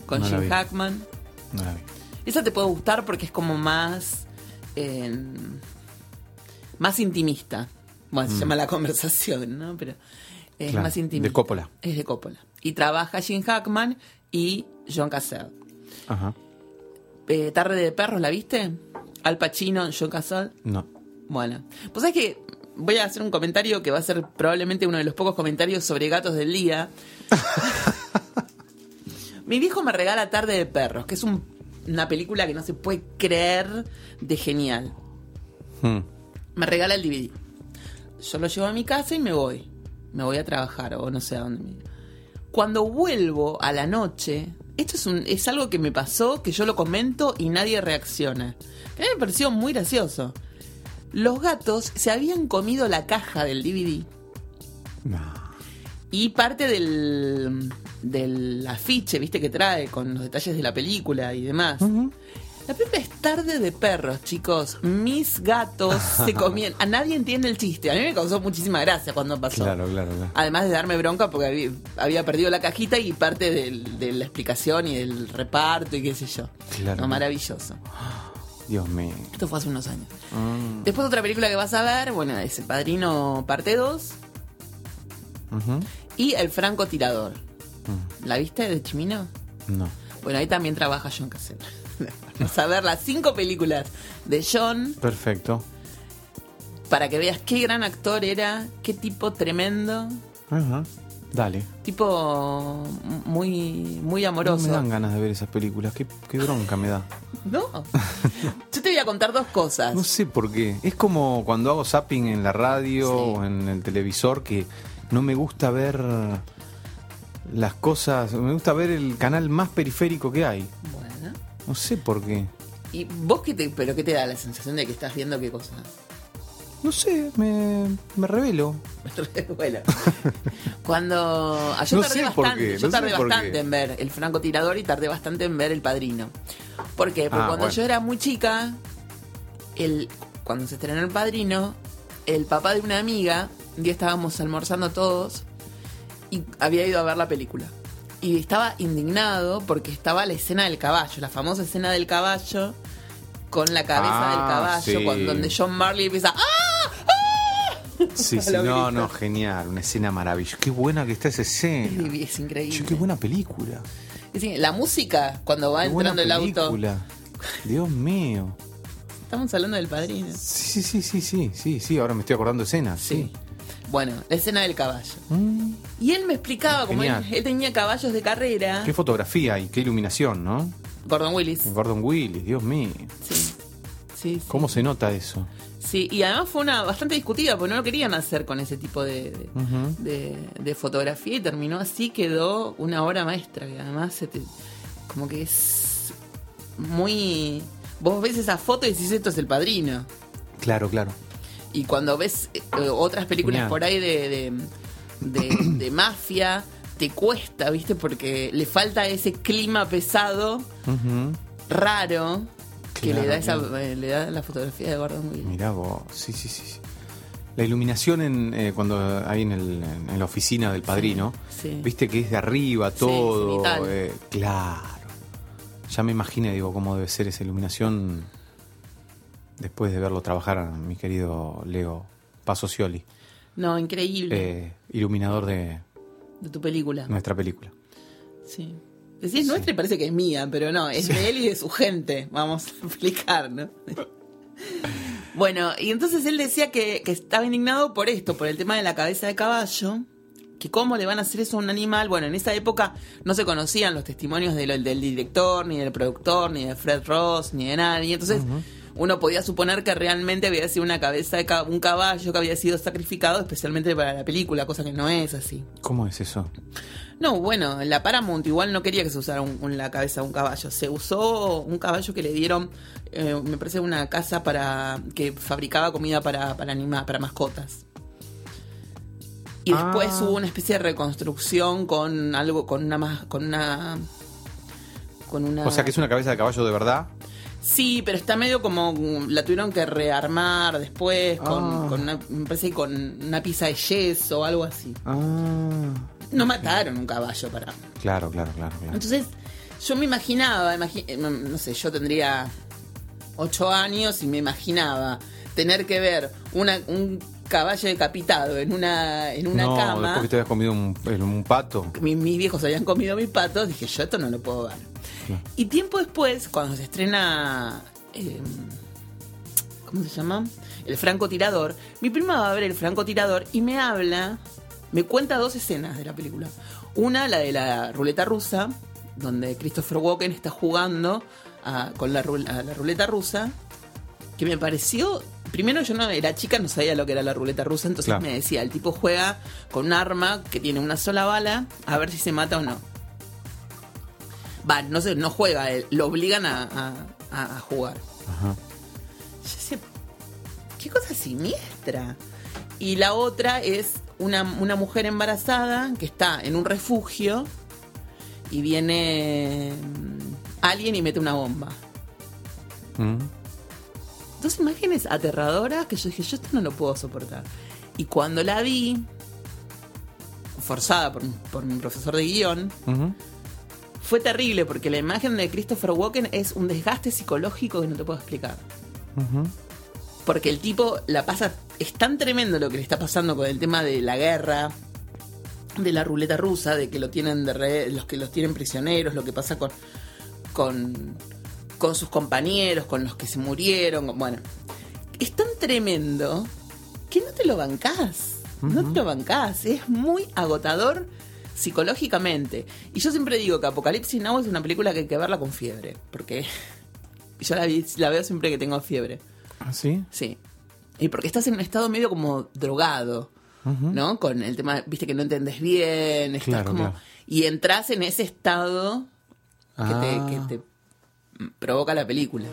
Speaker 4: con
Speaker 1: No
Speaker 4: Jim. Hackman.
Speaker 1: No.
Speaker 4: Esa te puede gustar porque es como más. eh, más intimista. Bueno, se llama la conversación, ¿no? Pero es
Speaker 1: Mm. Claro,
Speaker 4: más intimista.
Speaker 1: de Coppola.
Speaker 4: Es de Coppola. Y trabaja Jim Hackman y John Cassell.
Speaker 1: Ajá.
Speaker 4: Eh, Tarde de perros, ¿la viste? Al Pacino, John Cassell.
Speaker 1: No.
Speaker 4: Bueno, pues es que voy a hacer un comentario que va a ser probablemente uno de los pocos comentarios sobre gatos del día. Mi viejo me regala Tarde de Perros, que es un- una película que no se puede creer de genial.
Speaker 1: Hmm.
Speaker 4: Me regala el DVD. Yo lo llevo a mi casa y me voy. Me voy a trabajar o no sé a dónde. Cuando vuelvo a la noche, esto es, un, es algo que me pasó, que yo lo comento y nadie reacciona. A mí me pareció muy gracioso. Los gatos se habían comido la caja del DVD
Speaker 1: No.
Speaker 4: y parte del, del afiche, viste, que trae con los detalles de la película y demás. La película es tarde de perros, chicos. Mis gatos se comían. A nadie entiende el chiste. A mí me causó muchísima gracia cuando pasó.
Speaker 1: Claro, claro, claro.
Speaker 4: Además de darme bronca porque había, había perdido la cajita y parte del- de la explicación y del reparto y qué sé yo.
Speaker 1: Claro.
Speaker 4: No, maravilloso.
Speaker 1: Dios mío.
Speaker 4: Esto fue hace unos años.
Speaker 1: Mm,
Speaker 4: Después otra película que vas a ver, bueno, es El Padrino parte 2
Speaker 1: ujú.
Speaker 4: y El Francotirador.
Speaker 1: Mm.
Speaker 4: ¿La viste de Chimino?
Speaker 1: No.
Speaker 4: Bueno, ahí también trabaja John Cassell. Vamos a ver las cinco películas de John
Speaker 1: Perfecto.
Speaker 4: para que veas qué gran actor era, qué tipo tremendo,
Speaker 1: Ajá. Dale.
Speaker 4: tipo muy muy
Speaker 1: No
Speaker 4: amoroso.
Speaker 1: me dan ganas de ver esas películas. Qué, qué bronca me da.
Speaker 4: No. Yo te voy a contar dos cosas.
Speaker 1: No sé por qué. Es como cuando hago zapping en la radio
Speaker 4: Sí.
Speaker 1: o en el televisor que no me gusta ver las cosas. Me gusta ver el canal más periférico que hay.
Speaker 4: Bueno.
Speaker 1: No sé por qué.
Speaker 4: ¿Y vos qué te, pero qué te da la sensación de que estás viendo qué cosa?
Speaker 1: No sé, me, me revelo.
Speaker 4: bueno. Cuando. ah, yo
Speaker 1: No
Speaker 4: tardé bastante,
Speaker 1: qué,
Speaker 4: yo
Speaker 1: no
Speaker 4: tardé bastante en ver el francotirador y tardé bastante en ver el padrino. ¿Por qué? Porque
Speaker 1: Ah,
Speaker 4: cuando
Speaker 1: bueno.
Speaker 4: yo era muy chica, el, cuando se estrenó el padrino, el papá de una amiga, un día estábamos almorzando todos y había ido a ver la película. Y estaba indignado porque estaba la escena del caballo, la famosa escena del caballo con la cabeza
Speaker 1: Ah,
Speaker 4: del caballo,
Speaker 1: sí.
Speaker 4: cuando, donde John Marley empieza ¡Ah!
Speaker 1: Sí, sí, no, no, genial. Una escena maravillosa. Qué buena que está esa
Speaker 4: Es,
Speaker 1: escena.
Speaker 4: es increíble.
Speaker 1: Che, qué buena película.
Speaker 4: Es decir, la música, cuando va
Speaker 1: Qué buena
Speaker 4: entrando el auto.
Speaker 1: película. Dios mío.
Speaker 4: Estamos hablando del padrino.
Speaker 1: Sí, sí, sí, sí, sí, sí, sí. Ahora me estoy acordando de escenas. Sí.
Speaker 4: Bueno, la escena del caballo.
Speaker 1: Mm,
Speaker 4: Y él me explicaba, como él, él tenía caballos de carrera.
Speaker 1: Qué fotografía y qué iluminación, ¿no?
Speaker 4: Gordon Willis.
Speaker 1: Gordon Willis, Dios mío.
Speaker 4: Sí. Sí, sí.
Speaker 1: ¿Cómo se nota eso?
Speaker 4: Sí, y además fue una bastante discutida, porque no lo querían hacer con ese tipo de, de,
Speaker 1: Ujú.
Speaker 4: de- de fotografía y terminó así, quedó una obra maestra, que además se te- como que es muy... Vos ves esa foto y decís, esto es el padrino.
Speaker 1: Claro, claro.
Speaker 4: Y cuando ves eh, otras películas
Speaker 1: Genial.
Speaker 4: por ahí de, de, mafia, te cuesta, ¿viste? Porque le falta ese clima pesado, raro, que
Speaker 1: Claro,
Speaker 4: le da esa eh, le da la fotografía de Gordon Willis.
Speaker 1: Mirá vos, sí, sí, sí. La iluminación en, eh, cuando hay en, el- en la oficina del padrino,
Speaker 4: Sí.
Speaker 1: viste que es de arriba todo. eh, claro. Ya me imaginé, digo, cómo debe ser esa iluminación después de verlo trabajar mi querido Leo Pasocioli,
Speaker 4: No, increíble.
Speaker 1: eh, iluminador de
Speaker 4: de tu película.
Speaker 1: nuestra película.
Speaker 4: Sí. Decís nuestra y parece que es mía, pero no, es de él y de su gente. Vamos a explicar, ¿no? bueno, y entonces él decía que, que estaba indignado por esto, por el tema de la cabeza de caballo. Que cómo le van a hacer eso a un animal. Bueno, en esa época no se conocían los testimonios de lo- del director, ni del productor, ni de Fred Ross, ni de nadie. Entonces, uno podía suponer que realmente había sido una cabeza de ca- un caballo que había sido sacrificado especialmente para la película, cosa que no es así.
Speaker 1: ¿Cómo es eso?
Speaker 4: No, bueno, la Paramount igual no quería que se usara un- un- la cabeza de un caballo. Se usó un caballo que le dieron, eh, me parece, una casa para que fabricaba comida para, para anima- para mascotas. Y después
Speaker 1: Ah.
Speaker 4: hubo una especie de reconstrucción con algo, con una con una, con una.
Speaker 1: O sea, que es una cabeza de caballo de verdad.
Speaker 4: Sí, pero está medio como la tuvieron que rearmar después con,
Speaker 1: Ah.
Speaker 4: con una, me parece que con una pizza de yeso o algo así.
Speaker 1: Ah,
Speaker 4: No mataron un caballo para
Speaker 1: claro, claro, claro. claro.
Speaker 4: Entonces, yo me imaginaba, imagi- eh, no sé, yo tendría ocho años y me imaginaba tener que ver una, un caballo decapitado en una, en una
Speaker 1: no,
Speaker 4: cama.
Speaker 1: después que te habías comido un, un pato.
Speaker 4: Mi- mis viejos habían comido mis patos, dije, yo esto no lo puedo ver.
Speaker 1: Claro.
Speaker 4: Y tiempo después, cuando se estrena. eh, ¿Cómo se llama? El francotirador. Mi prima va a ver el francotirador y me habla, me cuenta dos escenas de la película. Una, la de la ruleta rusa, donde Christopher Walken está jugando a- con la, ru- a la ruleta rusa, que me pareció. Primero yo no era chica, no sabía lo que era la ruleta rusa, entonces
Speaker 1: Claro.
Speaker 4: me decía, el tipo juega con un arma que tiene una sola bala, a ver si se mata o no. Va, no sé, no juega él, lo obligan a, a- a- a jugar.
Speaker 1: Ajá.
Speaker 4: Yo decía, qué cosa siniestra. Y la otra es una, una mujer embarazada que está en un refugio y viene mm, alguien y mete una bomba.
Speaker 1: Mm.
Speaker 4: Dos imágenes aterradoras que yo dije, yo esto no lo puedo soportar. Y cuando la vi, forzada por, por mi profesor de
Speaker 1: guion,
Speaker 4: fue terrible porque la imagen de Christopher Walken es un desgaste psicológico que no te puedo explicar. Porque el tipo la pasa. Es tan tremendo lo que le está pasando con el tema de la guerra, de la ruleta rusa, de que lo tienen de re- los que los tienen prisioneros, lo que pasa con. con. con sus compañeros, con los que se murieron. con- Bueno. Es tan tremendo que no te lo bancás. No te lo bancás. Es muy agotador psicológicamente. Y yo siempre digo que Apocalipsis Now es una película que hay que verla con fiebre. Porque yo la, vi- la veo siempre que tengo fiebre.
Speaker 1: ¿Ah, sí?
Speaker 4: Sí. Y porque estás en un estado medio como drogado, ¿no? Con el tema, viste que no entendés bien, estás
Speaker 1: Claro,
Speaker 4: como...
Speaker 1: claro.
Speaker 4: Y entras en ese estado que,
Speaker 1: Ah.
Speaker 4: te, que te provoca la película.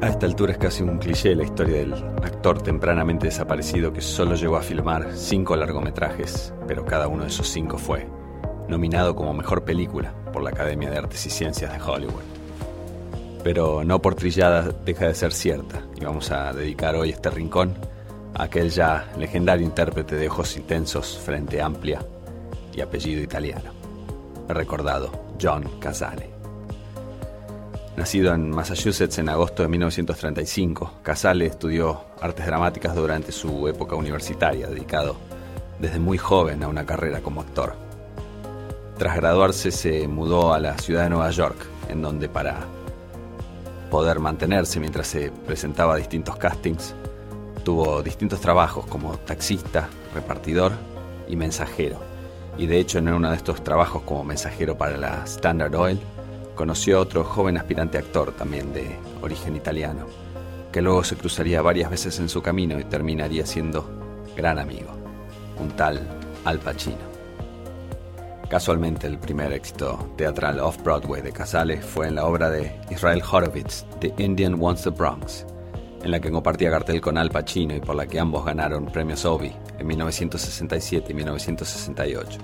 Speaker 5: A esta altura es casi un cliché la historia del actor tempranamente desaparecido que solo llegó a filmar cinco largometrajes, pero cada uno de esos cinco fue nominado como mejor película por la Academia de Artes y Ciencias de Hollywood. Pero no por trillada deja de ser cierta, y vamos a dedicar hoy este rincón a aquel ya legendario intérprete de ojos intensos, frente amplia y apellido italiano, recordado John Casale. Nacido en Massachusetts en agosto de 1935, Casale estudió artes dramáticas durante su época universitaria, dedicado desde muy joven a una carrera como actor. Tras graduarse se mudó a la ciudad de Nueva York, en donde para poder mantenerse mientras se presentaba a distintos castings, tuvo distintos trabajos como taxista, repartidor y mensajero. Y de hecho en uno de estos trabajos como mensajero para la Standard Oil, conoció a otro joven aspirante actor también de origen italiano, que luego se cruzaría varias veces en su camino y terminaría siendo gran amigo, un tal Al Pacino. Casualmente el primer éxito teatral off-Broadway de Casale fue en la obra de Israel Horowitz, The Indian Wants the Bronx, en la que compartía cartel con Al Pacino y por la que ambos ganaron premios Obie en 1967 y 1968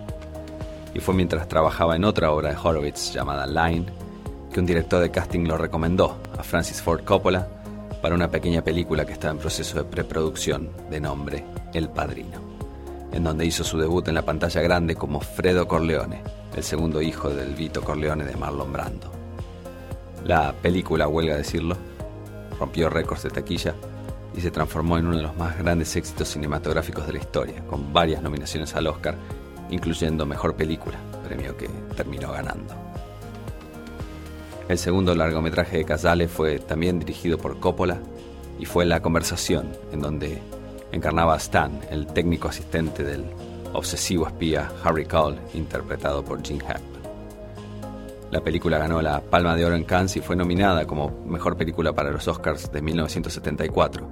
Speaker 5: y fue mientras trabajaba en otra obra de Horowitz llamada Line que un director de casting lo recomendó a Francis Ford Coppola para una pequeña película que estaba en proceso de preproducción de nombre El Padrino, en donde hizo su debut en la pantalla grande como Fredo Corleone, el segundo hijo del Vito Corleone de Marlon Brando. La película, huelga decirlo, rompió récords de taquilla y se transformó en uno de los más grandes éxitos cinematográficos de la historia, con varias nominaciones al Oscar, incluyendo Mejor Película, premio que terminó ganando. El segundo largometraje de Casale fue también dirigido por Coppola y fue La Conversación, en donde encarnaba a Stan, el técnico asistente del obsesivo espía Harry Cole, interpretado por Gene Hackman. La película ganó la Palma de Oro en Cannes y fue nominada como Mejor Película para los Oscars de 1974,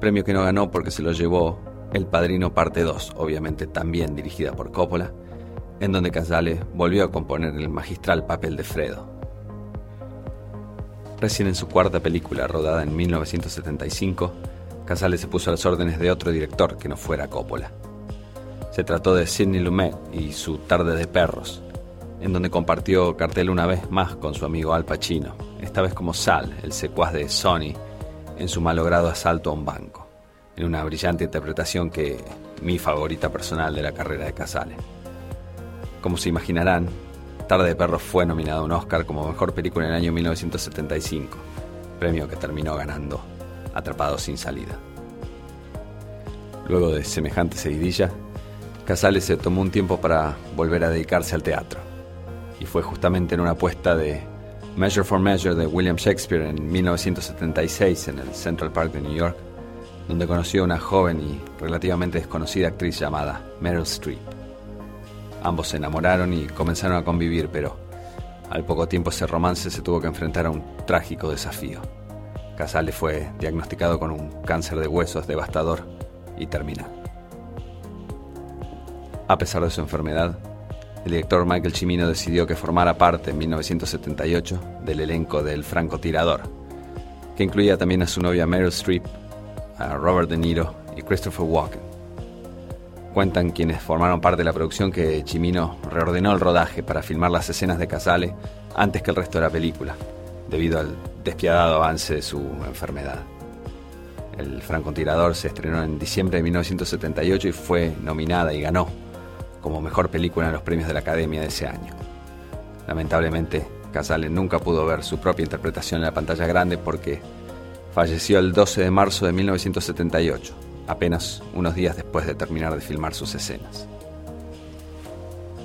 Speaker 5: premio que no ganó porque se lo llevó El Padrino Parte 2, obviamente también dirigida por Coppola, en donde Casale volvió a componer el magistral papel de Fredo. Recién en su cuarta película, rodada en 1975, Casale se puso a las órdenes de otro director que no fuera Coppola. Se trató de Sidney Lumet y su Tarde de Perros, en donde compartió cartel una vez más con su amigo Al Pacino, esta vez como Sal, el secuaz de Sony, en su malogrado asalto a un banco, en una brillante interpretación que mi favorita personal de la carrera de Casale. Como se imaginarán, Tarde de Perros fue nominado a un Oscar como mejor película en el año 1975, premio que terminó ganando Atrapado sin salida. Luego de semejante seguidilla, Casale se tomó un tiempo para volver a dedicarse al teatro, y fue justamente en una apuesta de Measure for Measure de William Shakespeare en 1976 en el Central Park de New York, donde conoció a una joven y relativamente desconocida actriz llamada Meryl Streep. Ambos se enamoraron y comenzaron a convivir, pero al poco tiempo ese romance se tuvo que enfrentar a un trágico desafío. Casale fue diagnosticado con un cáncer de huesos devastador y terminal. A pesar de su enfermedad, el director Michael Cimino decidió que formara parte en 1978 del elenco del francotirador, que incluía también a su novia Meryl Streep, a Robert De Niro y Christopher Walken. Cuentan quienes formaron parte de la producción que Chimino reordenó el rodaje para filmar las escenas de Casale antes que el resto de la película, debido al despiadado avance de su enfermedad. El francotirador se estrenó en diciembre de 1978 y fue nominada y ganó como mejor película en los premios de la Academia de ese año. Lamentablemente, Casale nunca pudo ver su propia interpretación en la pantalla grande porque falleció el 12 de marzo de 1978, apenas unos días después de terminar de filmar sus escenas.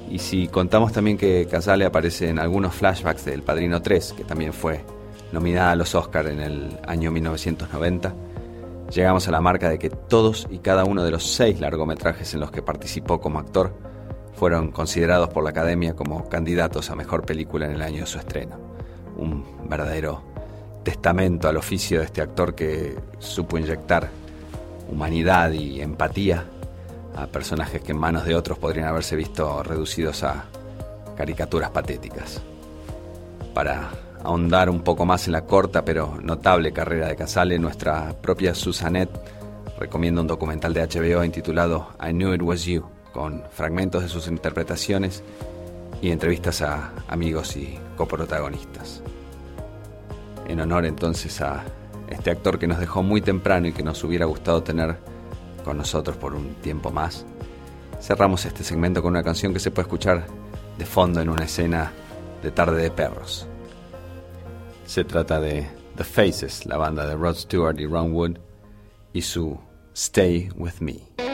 Speaker 5: Y si contamos también que Casale aparece en algunos flashbacks de El Padrino 3, que también fue nominada a los Oscars en el año 1990, llegamos a la marca de que todos y cada uno de los seis largometrajes en los que participó como actor fueron considerados por la Academia como candidatos a mejor película en el año de su estreno. Un verdadero testamento al oficio de este actor que supo inyectar humanidad y empatía a personajes que en manos de otros podrían haberse visto reducidos a caricaturas patéticas. Para ahondar un poco más en la corta pero notable carrera de Casale, nuestra propia Susanet recomienda un documental de HBO intitulado I Knew It Was You, con fragmentos de sus interpretaciones y entrevistas a amigos y coprotagonistas. En honor entonces a este actor que nos dejó muy temprano y que nos hubiera gustado tener con nosotros por un tiempo más, cerramos este segmento con una canción que se puede escuchar de fondo en una escena de tarde de perros. Se trata de The Faces, la banda de Rod Stewart y Ron Wood, y su Stay With Me.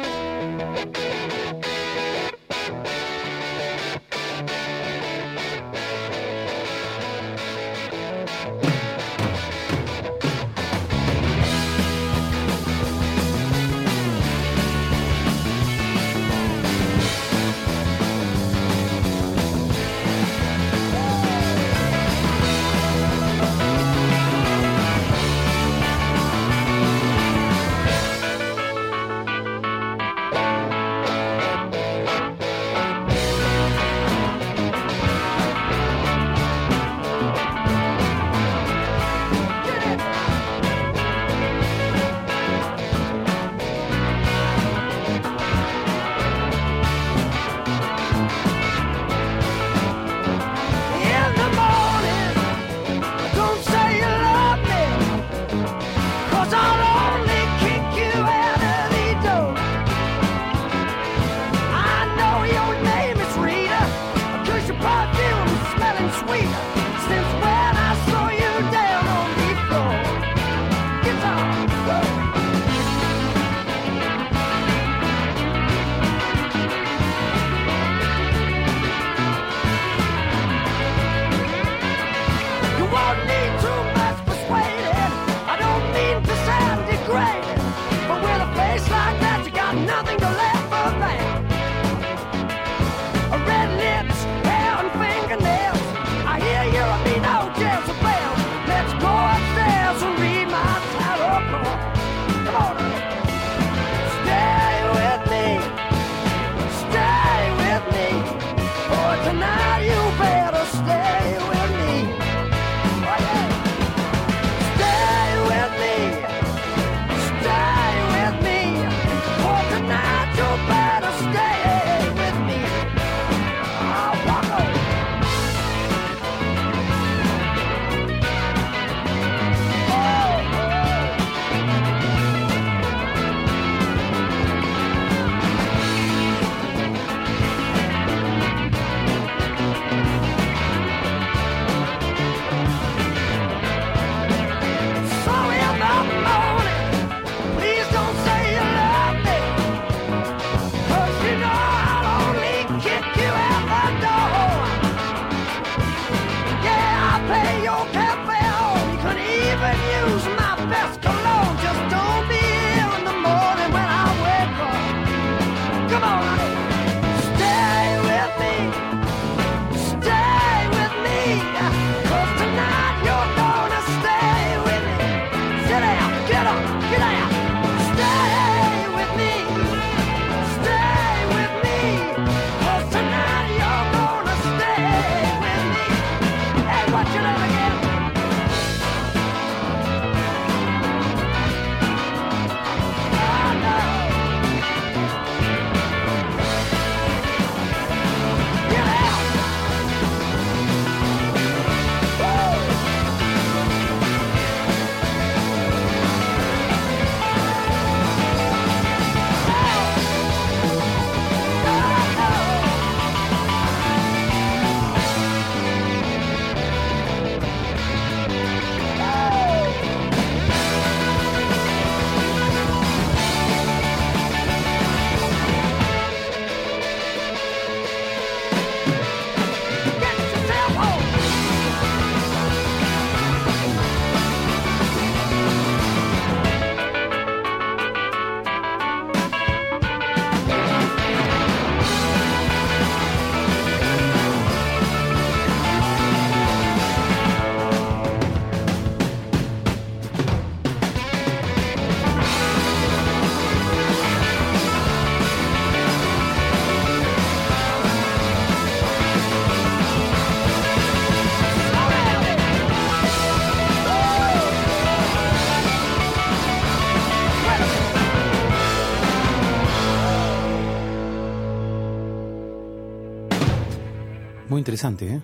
Speaker 1: Interesante, ¿eh?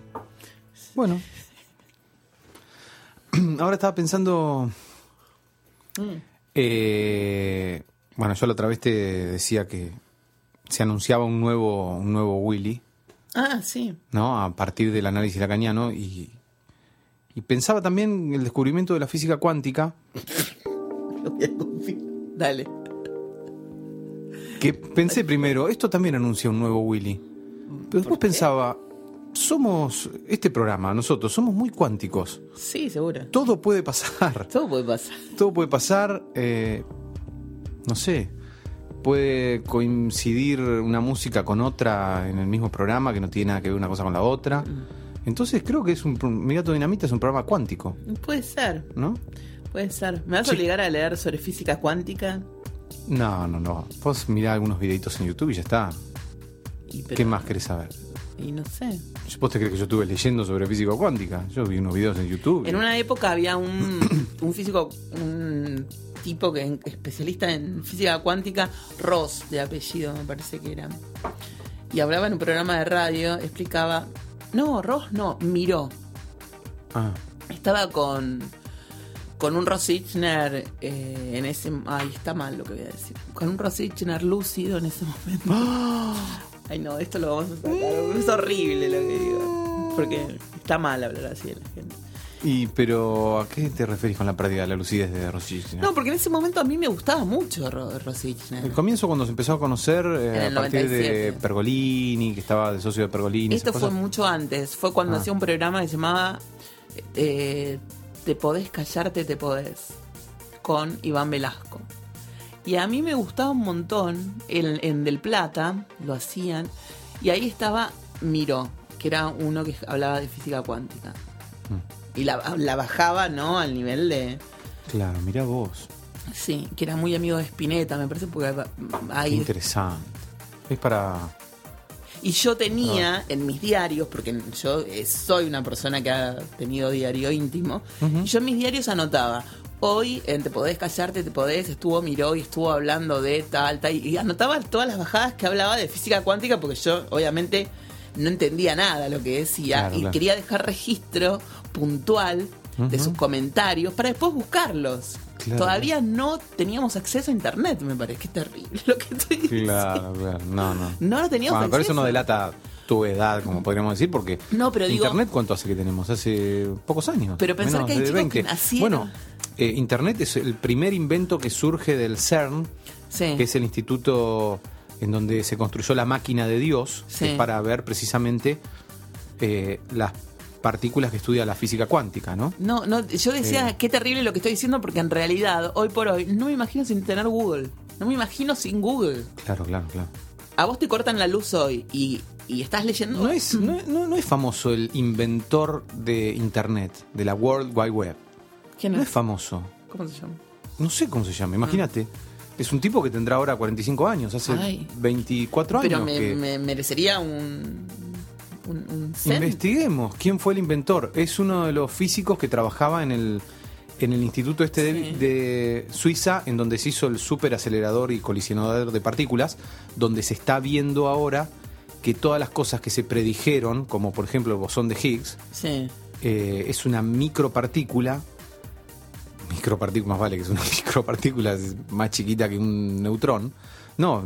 Speaker 1: Bueno. Ahora estaba pensando. eh, bueno, yo la otra vez te decía que se anunciaba un nuevo, un nuevo Willy,
Speaker 4: Ah, sí.
Speaker 1: ¿no? A partir del análisis lacaniano y, y pensaba también en el descubrimiento de la física cuántica,
Speaker 4: Lo voy a confiar. Dale.
Speaker 1: que pensé primero, esto también anuncia un nuevo Willy. Pero después pensaba, somos, este programa, nosotros, somos muy cuánticos.
Speaker 4: Sí, seguro.
Speaker 1: Todo puede pasar.
Speaker 4: Todo puede pasar.
Speaker 1: Todo puede pasar, eh, no sé, puede coincidir una música con otra en el mismo programa que no tiene nada que ver una cosa con la otra. Entonces creo que es un... Mi gato dinamita es un programa cuántico,
Speaker 4: Puede ser,
Speaker 1: ¿no?
Speaker 4: puede ser. ¿Me vas a
Speaker 1: Sí.
Speaker 4: obligar a leer sobre física cuántica?
Speaker 1: No, no, no. Vos mirá algunos videitos en YouTube y ya está.
Speaker 4: Y, pero-
Speaker 1: ¿Qué más querés saber?
Speaker 4: Y no sé.
Speaker 1: ¿Vos te crees que yo estuve leyendo sobre física cuántica? Yo vi unos videos en YouTube.
Speaker 4: En una época había un, un físico, un tipo que especialista en física cuántica, Ross de apellido me parece que era. Y hablaba en un programa de radio, explicaba, no, Ross no, miró.
Speaker 1: Ah,
Speaker 4: Estaba con con un Ross Itchner eh, en ese ay está mal lo que voy a decir con un Ross Itchner lúcido en ese momento ay no esto lo vamos a sacar es horrible lo que digo porque está mal hablar así de la gente
Speaker 1: y pero ¿a qué te referís con la pérdida de la lucidez de Rosicina?
Speaker 4: no porque en ese momento a mí me gustaba mucho Ro- Ross
Speaker 1: El comienzo cuando se empezó a conocer eh, a partir de
Speaker 4: 97.
Speaker 1: Pergolini, que estaba de socio de Pergolini.
Speaker 4: esto fue
Speaker 1: cosas.
Speaker 4: mucho antes fue cuando
Speaker 1: Ah.
Speaker 4: hacía un programa que se llamaba eh, te podés callarte te podés con Iván Velasco Y a mí me gustaba un montón, en, en Del Plata lo hacían, y ahí estaba Miró, que era uno que hablaba de física cuántica.
Speaker 1: Mm.
Speaker 4: Y la, la bajaba, ¿no? Al nivel de...
Speaker 1: Claro, mira vos.
Speaker 4: Sí, que era muy amigo de Spinetta, me parece, porque
Speaker 1: Qué
Speaker 4: ahí...
Speaker 1: interesante. Es para.
Speaker 4: Y yo tenía en mis diarios, porque yo eh, soy una persona que ha tenido diario íntimo, y yo en mis diarios anotaba, hoy en Te Podés Callarte, Te Podés, estuvo Miró y estuvo hablando de tal, tal, y anotaba todas las bajadas que hablaba de física cuántica, porque yo obviamente no entendía nada lo que decía,
Speaker 1: Claro,
Speaker 4: y
Speaker 1: claro.
Speaker 4: quería dejar registro puntual de sus comentarios para después buscarlos.
Speaker 1: Claro.
Speaker 4: Todavía no teníamos acceso a internet, me parece que es terrible lo que estoy diciendo.
Speaker 1: Claro, claro. No, no.
Speaker 4: No lo teníamos
Speaker 1: Bueno, pero eso
Speaker 4: acceso.
Speaker 1: no delata tu edad, como podríamos decir, porque.
Speaker 4: No, pero digo-
Speaker 1: ¿Internet cuánto hace que tenemos? Hace pocos años.
Speaker 4: Pero pensar
Speaker 1: menos
Speaker 4: que hay
Speaker 1: de
Speaker 4: chicos
Speaker 1: 20.
Speaker 4: que nacieron-
Speaker 1: Bueno, eh, Internet es el primer invento que surge del CERN,
Speaker 4: Sí.
Speaker 1: que es el instituto en donde se construyó la máquina de Dios, que es para ver precisamente eh, las partículas que estudia la física cuántica, ¿no?
Speaker 4: No, no, yo decía,
Speaker 1: Eh.
Speaker 4: qué terrible lo que estoy diciendo, porque en realidad, hoy por hoy, no me imagino sin tener Google. No me imagino sin Google.
Speaker 1: Claro, claro, claro.
Speaker 4: A vos te cortan la luz hoy y, y estás leyendo.
Speaker 1: No es, no, no- no es famoso el inventor de Internet, de la World Wide Web.
Speaker 4: ¿Quién
Speaker 1: No
Speaker 4: es?
Speaker 1: famoso.
Speaker 4: ¿Cómo se llama?
Speaker 1: No sé cómo se llama, imagínate. Es un tipo que tendrá ahora 45 años, hace
Speaker 4: Ay.
Speaker 1: 24 años.
Speaker 4: Pero me,
Speaker 1: que-
Speaker 4: me merecería un. Un.
Speaker 1: Investiguemos quién fue el inventor. Es uno de los físicos que trabajaba en el, en el instituto este de, Suiza, en donde se hizo el superacelerador y colisionador de partículas, donde se está viendo ahora que todas las cosas que se predijeron, como por ejemplo el bosón de Higgs,
Speaker 4: Sí.
Speaker 1: eh, es una micropartícula. Micropartícula, más vale que es una micropartícula, es más chiquita que un neutrón. No,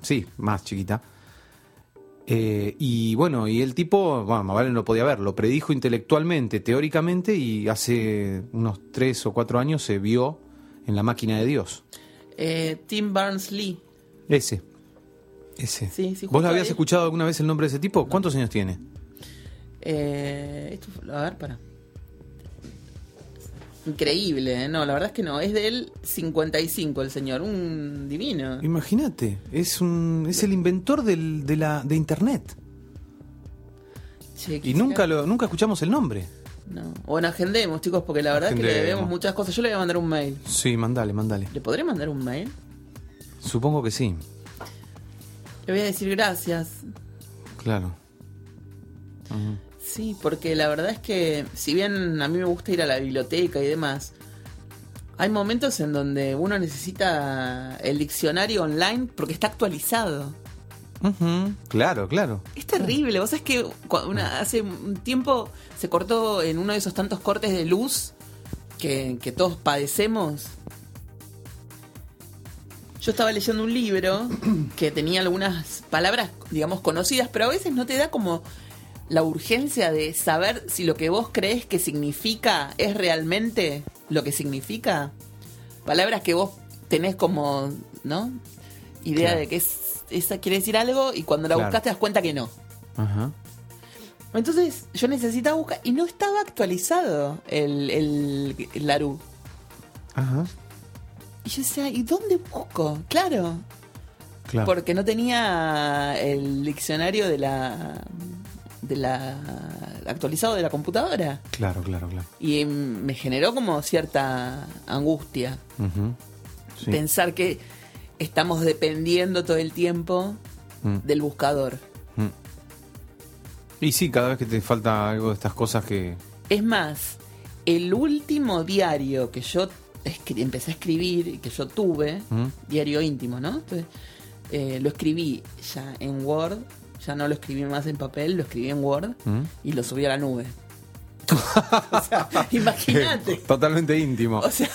Speaker 1: sí, más chiquita. Eh, y bueno, y el tipo, bueno, más vale no podía ver, lo predijo intelectualmente, teóricamente, y hace unos tres o cuatro años se vio en la máquina de Dios.
Speaker 4: Eh, Tim Barnes-Lee.
Speaker 1: Ese. Ese.
Speaker 4: Sí, sí,
Speaker 1: ¿Vos habías escuchado alguna vez el nombre de ese tipo? ¿Cuántos años tiene?
Speaker 4: Eh, esto a ver, para. Increíble, ¿eh? No, la verdad es que no. Es del 55 el señor. Un divino.
Speaker 1: Imagínate, es un es el inventor del- de la de internet.
Speaker 4: Che,
Speaker 1: Y
Speaker 4: quisiera-
Speaker 1: nunca lo nunca escuchamos el nombre.
Speaker 4: No. Bueno, agendemos, chicos, porque la verdad es que le debemos muchas cosas. Yo le voy a mandar un mail.
Speaker 1: Sí, mandale, mandale.
Speaker 4: ¿Le podré mandar un mail?
Speaker 1: Supongo que sí.
Speaker 4: Le voy a decir gracias.
Speaker 1: Claro. Ujú.
Speaker 4: Sí, porque la verdad es que, si bien a mí me gusta ir a la biblioteca y demás, hay momentos en donde uno necesita el diccionario online porque está actualizado.
Speaker 1: Claro, claro.
Speaker 4: Es terrible. Vos sabés que una- hace un tiempo se cortó en uno de esos tantos cortes de luz que, que todos padecemos. Yo estaba leyendo un libro que tenía algunas palabras, digamos, conocidas, pero a veces no te da como la urgencia de saber si lo que vos crees que significa es realmente lo que significa. Palabras que vos tenés como, ¿no? Idea
Speaker 1: Claro.
Speaker 4: de que es, esa quiere decir algo y cuando la
Speaker 1: Claro.
Speaker 4: buscas te das cuenta que no.
Speaker 1: Ajá.
Speaker 4: Entonces yo necesitaba buscar y no estaba actualizado el, el, el Laru.
Speaker 1: Ajá.
Speaker 4: Y yo decía, ¿y dónde busco? Claro,
Speaker 1: Claro.
Speaker 4: porque no tenía el diccionario de la de la actualizado de la computadora
Speaker 1: Claro, claro, claro.
Speaker 4: y mm, me generó como cierta angustia.
Speaker 1: Sí.
Speaker 4: pensar que estamos dependiendo todo el tiempo
Speaker 1: Mm.
Speaker 4: del buscador.
Speaker 1: Mm. Y sí, cada vez que te falta algo de estas cosas que...
Speaker 4: Es más, el último diario que yo empecé a escribir que yo tuve,
Speaker 1: ¿Mm?
Speaker 4: diario íntimo, ¿no? Entonces, eh, lo escribí ya en Word, ya no lo escribí más en papel, lo escribí en Word
Speaker 1: ¿Mm?
Speaker 4: y lo subí a la nube. o sea, imagínate.
Speaker 1: Totalmente íntimo.
Speaker 4: O sea,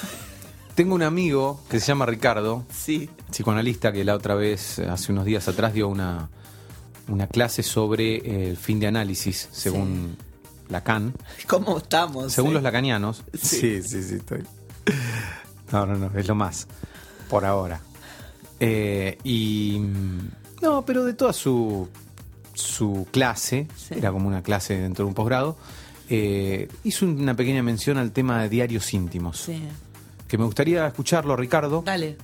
Speaker 1: Tengo un amigo que se llama Ricardo,
Speaker 4: sí.
Speaker 1: psicoanalista, que la otra vez, hace unos días atrás, dio una, una clase sobre el fin de análisis, según Lacan.
Speaker 4: ¿Cómo estamos?
Speaker 1: Según
Speaker 4: eh?
Speaker 1: los lacanianos.
Speaker 4: Sí.
Speaker 1: Sí, sí, sí, estoy. No, no, no, es lo más. Por ahora. Eh, y. mm, No, pero de toda su, su clase,
Speaker 4: Sí.
Speaker 1: era como una clase dentro de un posgrado, eh, hizo una pequeña mención al tema de diarios íntimos.
Speaker 4: Sí.
Speaker 1: Que me gustaría escucharlo, Ricardo.
Speaker 4: Dale.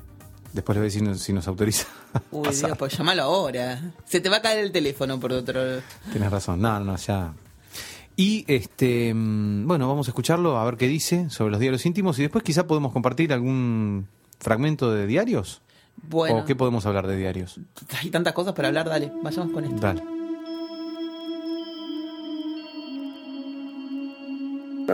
Speaker 1: Después le voy a decir si nos, si nos autoriza.
Speaker 4: Uy. Dios, pues llámalo ahora. Se te va a caer el teléfono por otro.
Speaker 1: Tienes razón. No, no, ya. Y este, mm, bueno, vamos a escucharlo, a ver qué dice sobre los diarios íntimos y después quizá podemos compartir algún fragmento de diarios.
Speaker 4: Bueno,
Speaker 1: ¿O qué podemos hablar de diarios?
Speaker 4: hay tantas cosas para hablar, dale, vayamos con esto.
Speaker 1: Dale.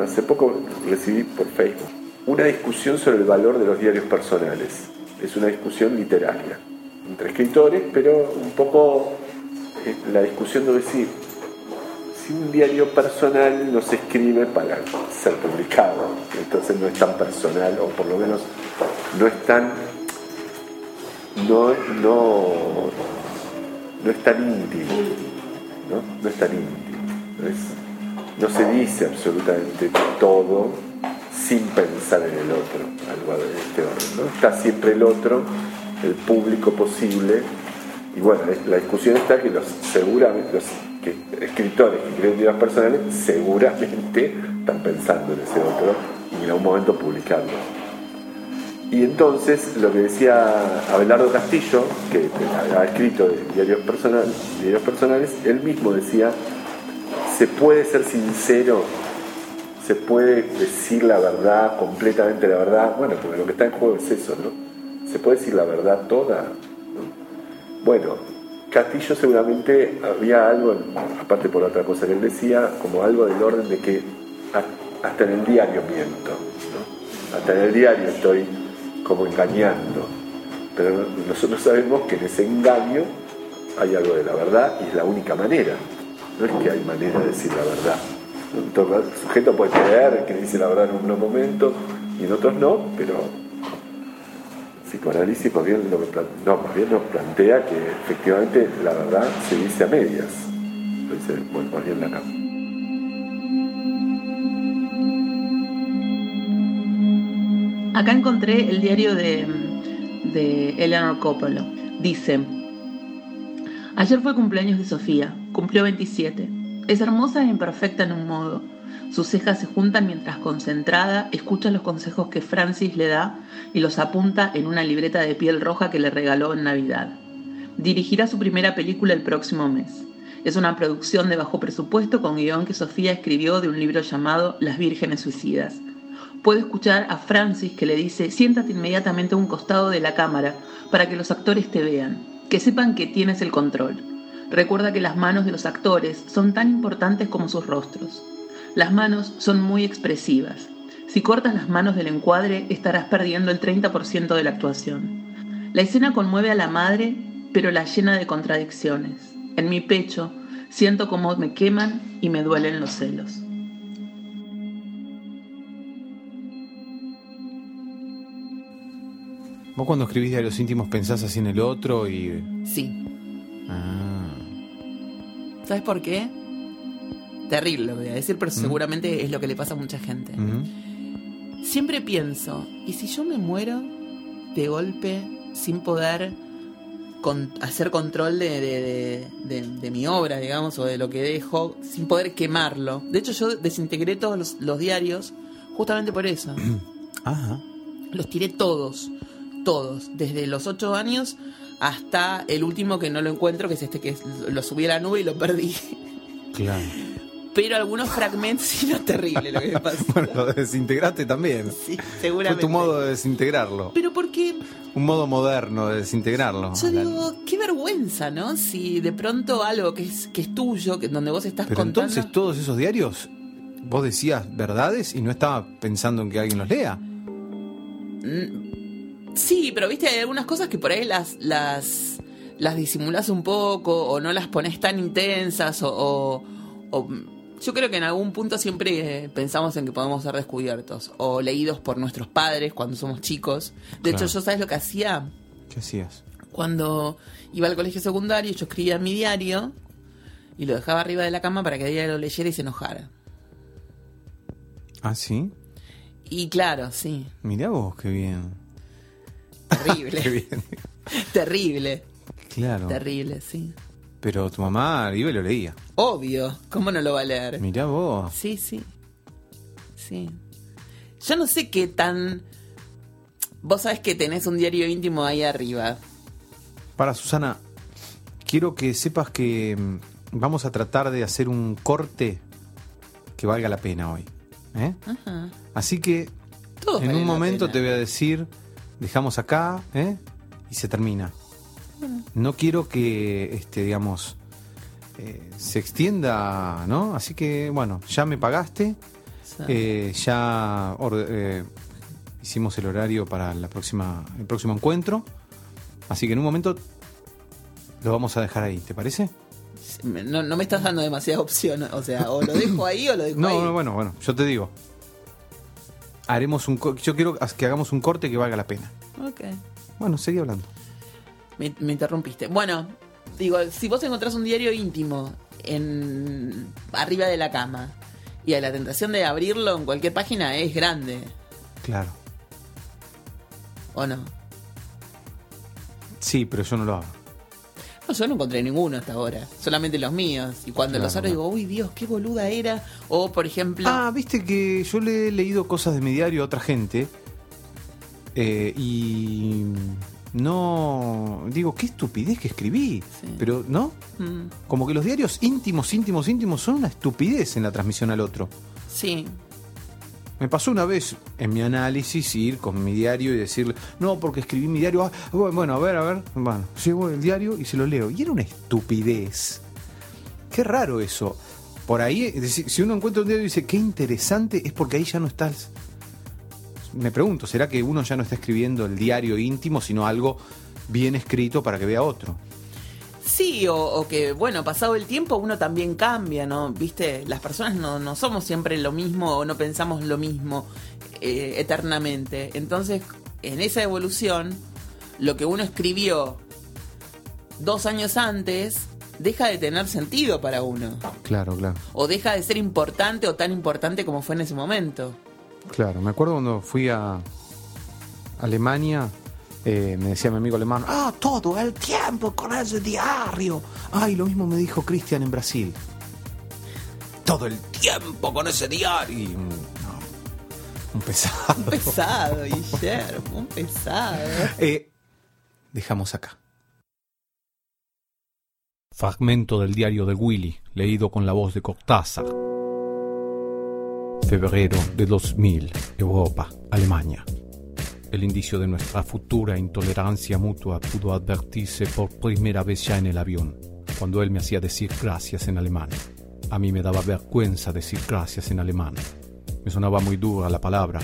Speaker 6: Hace poco recibí por Facebook una discusión sobre el valor de los diarios personales. Es una discusión literaria entre escritores, pero un poco eh, la discusión de decir si un diario personal no se escribe para ser publicado, entonces no es tan personal, o por lo menos no es tan no, no, no es tan íntimo, ¿no? No es tan íntimo. No se dice absolutamente todo sin pensar en el otro, algo de este orden. Está siempre el otro, el público posible, y bueno, la discusión está que los seguramente los escritores que escriben libros personales seguramente están pensando en ese otro y en algún momento publicarlo. Y entonces lo que decía Abelardo Castillo, que ha escrito de diarios, diarios personales, él mismo decía, se puede ser sincero, se puede decir la verdad, completamente la verdad, bueno, porque lo que está en juego es eso, ¿no? Se puede decir la verdad toda. ¿no? Bueno, Castillo seguramente había algo, aparte por otra cosa que él decía, como algo del orden de que ha- hasta en el diario miento, hasta en el diario estoy como engañando, pero nosotros sabemos que en ese engaño hay algo de la verdad y es la única manera, no es que hay manera de decir la verdad. El sujeto puede creer que dice la verdad en unos momentos y en otros no, pero psicoanálisis más bien, nos plantea que efectivamente la verdad se dice a medias. Lo dice, bueno, más bien Lacan.
Speaker 2: Acá encontré el diario de, de Eleanor Coppola. Dice, ayer fue cumpleaños de Sofía, cumplió 27. Es hermosa e imperfecta en un modo. Sus cejas se juntan mientras concentrada escucha los consejos que Francis le da y los apunta en una libreta de piel roja que le regaló en Navidad. Dirigirá su primera película el próximo mes. Es una producción de bajo presupuesto con guion que Sofía escribió de un libro llamado Las Vírgenes Suicidas. Puede escuchar a Francis que le dice, siéntate inmediatamente a un costado de la cámara para que los actores te vean, que sepan que tienes el control. Recuerda que las manos de los actores son tan importantes como sus rostros. Las manos son muy expresivas. Si cortas las manos del encuadre, estarás perdiendo el 30% de la actuación. La escena conmueve a la madre
Speaker 7: pero la llena de contradicciones. En mi pecho siento como me queman y me duelen los celos.
Speaker 1: Vos cuando escribís diarios íntimos pensás así en el otro y...
Speaker 4: Sí.
Speaker 1: Ah,
Speaker 4: ¿Sabes por qué? Terrible lo voy a decir, pero seguramente es lo que le pasa a mucha gente. Siempre pienso, ¿y si yo me muero de golpe sin poder con- hacer control de, de- de- de- de mi obra, digamos, o de lo que dejo, sin poder quemarlo? De hecho, yo desintegré todos los, los diarios justamente por eso.
Speaker 1: Ajá.
Speaker 4: Los tiré todos, todos, desde los ocho años hasta el último que no lo encuentro, que es este que lo subí a la nube y lo perdí.
Speaker 1: Claro.
Speaker 4: Pero algunos fragmentos, sí, no es terrible lo que me pasó.
Speaker 1: Bueno, lo desintegraste también.
Speaker 4: Sí,
Speaker 1: Fue
Speaker 4: seguramente.
Speaker 1: tu modo de desintegrarlo.
Speaker 4: Pero porque
Speaker 1: Un modo moderno de desintegrarlo.
Speaker 4: Yo
Speaker 1: La-
Speaker 4: digo, qué vergüenza, ¿no? Si de pronto algo que es, que es tuyo, que donde vos estás
Speaker 1: Pero
Speaker 4: contando.
Speaker 1: entonces todos esos diarios, vos decías verdades y no estaba pensando en que alguien los lea.
Speaker 4: Mm, Sí, pero viste, hay algunas cosas que por ahí las, las, las disimulás un poco, o no las pones tan intensas, o, o- o- yo creo que en algún punto siempre eh, pensamos en que podemos ser descubiertos, o leídos por nuestros padres cuando somos chicos. De
Speaker 1: Claro.
Speaker 4: hecho, yo sabes lo que hacía
Speaker 1: ¿Qué hacías?
Speaker 4: cuando iba al colegio secundario, yo escribía mi diario y lo dejaba arriba de la cama para que ella lo leyera y se enojara.
Speaker 1: Ah, sí.
Speaker 4: Y claro, sí,
Speaker 1: Mirá vos, qué bien.
Speaker 4: Terrible. Terrible,
Speaker 1: Claro.
Speaker 4: terrible, sí.
Speaker 1: Pero tu mamá iba y lo leía.
Speaker 4: Obvio, ¿cómo no lo va a leer?
Speaker 1: Mirá vos.
Speaker 4: Sí, sí. Sí. Yo no sé qué tan... Vos sabés que tenés un diario íntimo ahí arriba.
Speaker 1: Para Susana, quiero que sepas que mm, vamos a tratar de hacer un corte que valga la pena hoy. ¿eh?
Speaker 4: Ajá.
Speaker 1: Así que
Speaker 4: Todos
Speaker 1: en un momento te voy a decir, dejamos acá ¿eh? y se termina. No quiero que, este, digamos, eh, se extienda, ¿no? Así que, bueno, ya me pagaste, eh, ya hicimos el horario para la próxima, el próximo encuentro, así que en un momento lo vamos a dejar ahí, ¿te parece?
Speaker 4: No, no me estás dando demasiada opción. O sea, o lo dejo ahí o lo dejo
Speaker 1: No,
Speaker 4: ahí.
Speaker 1: no, bueno, bueno, yo te digo. Haremos un yo quiero que hagamos un corte que valga la pena.
Speaker 4: Ok.
Speaker 1: Bueno, seguí hablando.
Speaker 4: Me, me interrumpiste. Bueno, digo, si vos encontrás un diario íntimo en arriba de la cama y a la tentación de abrirlo en cualquier página es grande,
Speaker 1: Claro.
Speaker 4: ¿o no?
Speaker 1: Sí, pero yo no lo hago.
Speaker 4: No, yo no encontré ninguno hasta ahora, solamente los míos. Y cuando
Speaker 1: Claro,
Speaker 4: los abro digo, uy Dios, qué boluda era. O, por ejemplo,
Speaker 1: Ah, viste que yo le he leído cosas de mi diario a otra gente eh, y no digo qué estupidez que escribí,
Speaker 4: Sí.
Speaker 1: pero no,
Speaker 4: mm,
Speaker 1: como que los diarios íntimos, íntimos, íntimos son una estupidez en la transmisión al otro.
Speaker 4: sí,
Speaker 1: Me pasó una vez en mi análisis ir con mi diario y decirle, no, porque escribí mi diario. ah, bueno, a ver, a ver. Bueno, llevo el diario y se lo leo. Y era una estupidez. Qué raro eso. Por ahí, si uno encuentra un diario y dice, qué interesante, es porque ahí ya no estás. Me pregunto, ¿será que uno ya no está escribiendo el diario íntimo, sino algo bien escrito para que vea otro?
Speaker 4: Sí, o, o que, bueno, pasado el tiempo uno también cambia, ¿no? Viste, las personas no, no somos siempre lo mismo o no pensamos lo mismo eh, eternamente. Entonces, en esa evolución, lo que uno escribió dos años antes deja de tener sentido para uno.
Speaker 1: Claro, claro.
Speaker 4: O deja de ser importante o tan importante como fue en ese momento.
Speaker 1: Claro, me acuerdo cuando fui a Alemania, eh, me decía mi amigo alemán, ah, todo el tiempo con ese diario. Ay, lo mismo me dijo Cristian en Brasil. Todo el tiempo con ese diario. Y, mm, no, un pesado.
Speaker 4: Un pesado, Guillermo, un pesado.
Speaker 1: Eh, dejamos acá. Fragmento del diario de Willy, leído con la voz de Cortázar. Febrero de 2000, Europa, Alemania. El indicio de nuestra futura intolerancia mutua pudo advertirse por primera vez ya en el avión, cuando él me hacía decir gracias en alemán. A mí me daba vergüenza decir gracias en alemán. Me sonaba muy dura la palabra,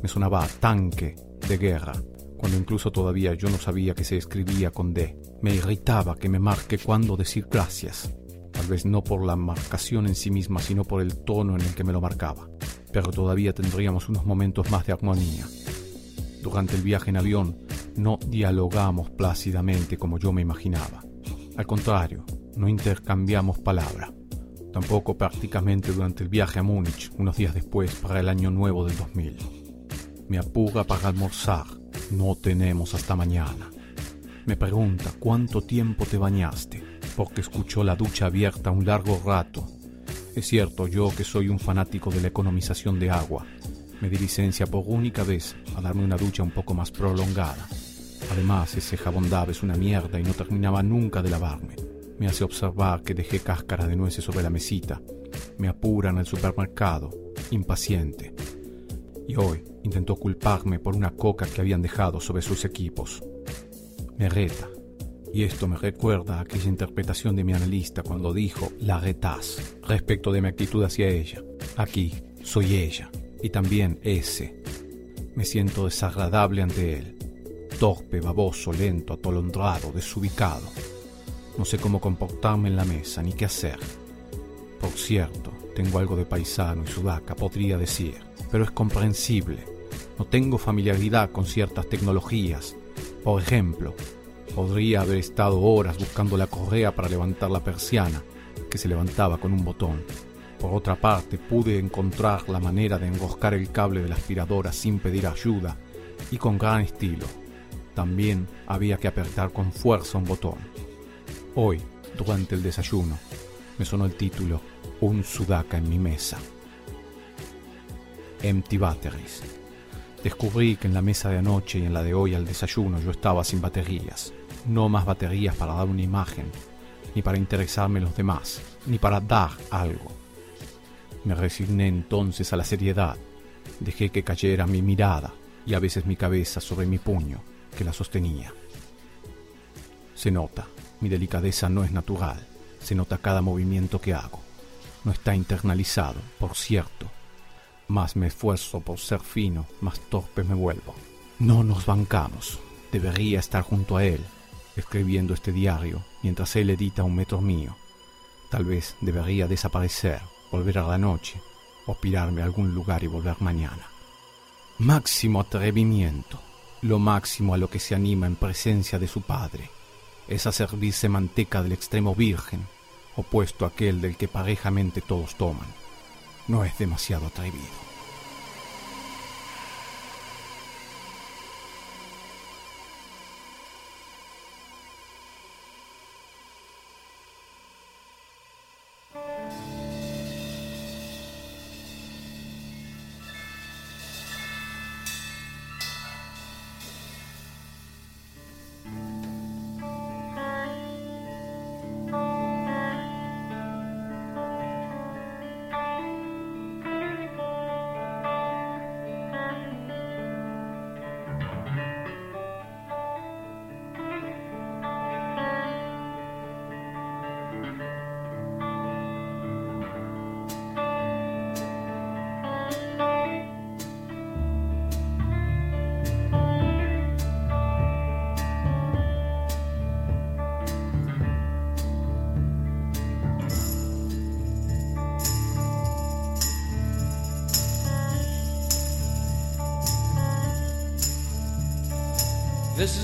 Speaker 1: me sonaba tanque de guerra, cuando incluso todavía yo no sabía que se escribía con D. Me irritaba que me marque cuándo decir gracias. Tal vez no por la marcación en sí misma, sino por el tono en el que me lo marcaba. Pero todavía tendríamos unos momentos más de armonía. Durante el viaje en avión no dialogamos plácidamente como yo me imaginaba. Al contrario, no intercambiamos palabra. Tampoco prácticamente durante el viaje a Múnich, unos días después, para el año nuevo del 2000. Me apura para almorzar. No tenemos hasta mañana. Me pregunta cuánto tiempo te bañaste, porque escuchó la ducha abierta un largo rato. Es cierto, yo que soy un fanático de la economización de agua, me di licencia por única vez a darme una ducha un poco más prolongada. Además, ese jabón Dove es una mierda y no terminaba nunca de lavarme. Me hace observar que dejé cáscara de nueces sobre la mesita. Me apura en el supermercado, impaciente. Y hoy intentó culparme por una coca que habían dejado sobre sus equipos. Me reta. Y esto me recuerda a aquella interpretación de mi analista cuando dijo la retaz respecto de mi actitud hacia ella. Aquí soy ella y también ese. Me siento desagradable ante él. Torpe, baboso, lento, atolondrado, desubicado. No sé cómo comportarme en la mesa ni qué hacer. Por cierto, tengo algo de paisano y sudaca, podría decir, pero es comprensible. No tengo familiaridad con ciertas tecnologías. Por ejemplo, podría haber estado horas buscando la correa para levantar la persiana, que se levantaba con un botón. Por otra parte, pude encontrar la manera de enroscar el cable de la aspiradora sin pedir ayuda y con gran estilo. También había que apretar con fuerza un botón. Hoy, durante el desayuno, me sonó el título Un sudaca en mi mesa. Empty batteries. Descubrí que en la mesa de anoche y en la de hoy al desayuno yo estaba sin baterías. No más baterías para dar una imagen, ni para interesarme en los demás, ni para dar algo. Me resigné entonces a la seriedad. Dejé que cayera mi mirada y a veces mi cabeza sobre mi puño, que la sostenía. Se nota, mi delicadeza no es natural, se nota cada movimiento que hago. No está internalizado, por cierto. Más me esfuerzo por ser fino, más torpe me vuelvo. No nos bancamos. Debería estar junto a él, escribiendo este diario, mientras él edita un metro mío. Tal vez debería desaparecer, volver a la noche, o pirarme a algún lugar y volver mañana. Máximo atrevimiento, lo máximo a lo que se anima en presencia de su padre, es a servirse manteca del extremo virgen, opuesto a aquel del que parejamente todos toman. No es demasiado atrevido.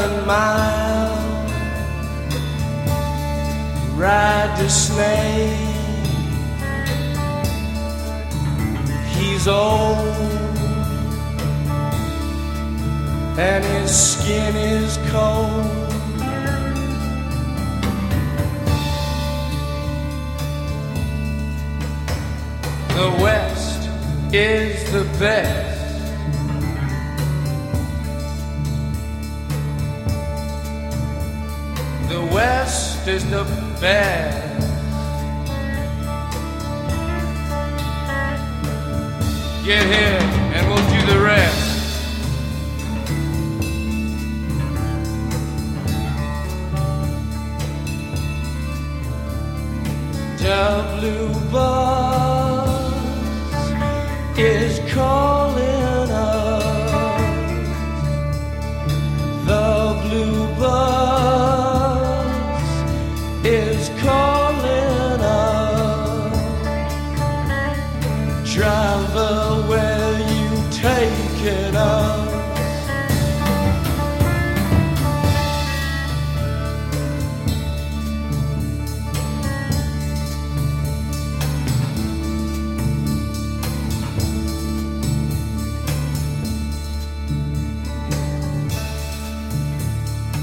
Speaker 8: seven miles. Ride the snake. He's old and his skin is cold. The West is the best. West is the best. Get here and we'll do the rest. The blue bus is calling us. The blue bus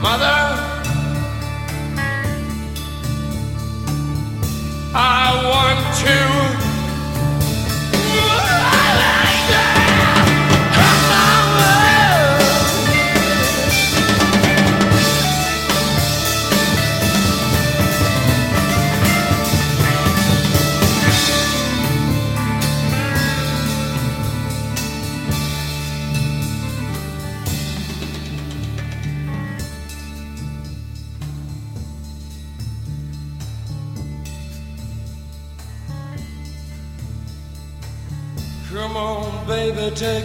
Speaker 8: Mother,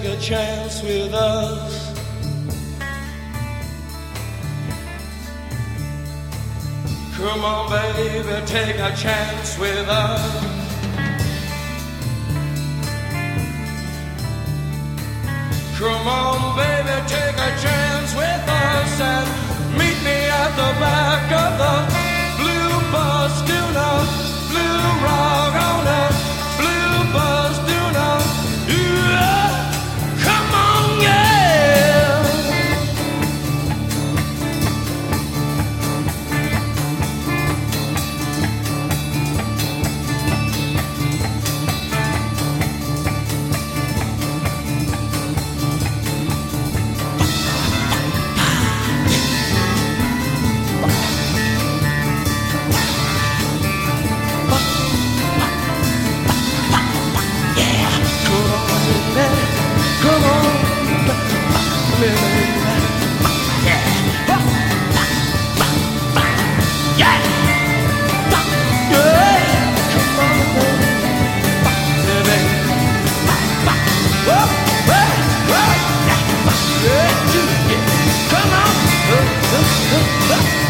Speaker 8: a chance with us. Come on, baby, take a chance with us. Come on, baby, take a chance with us and meet me at the back of the blue bus tuna, blue rock on a Ah!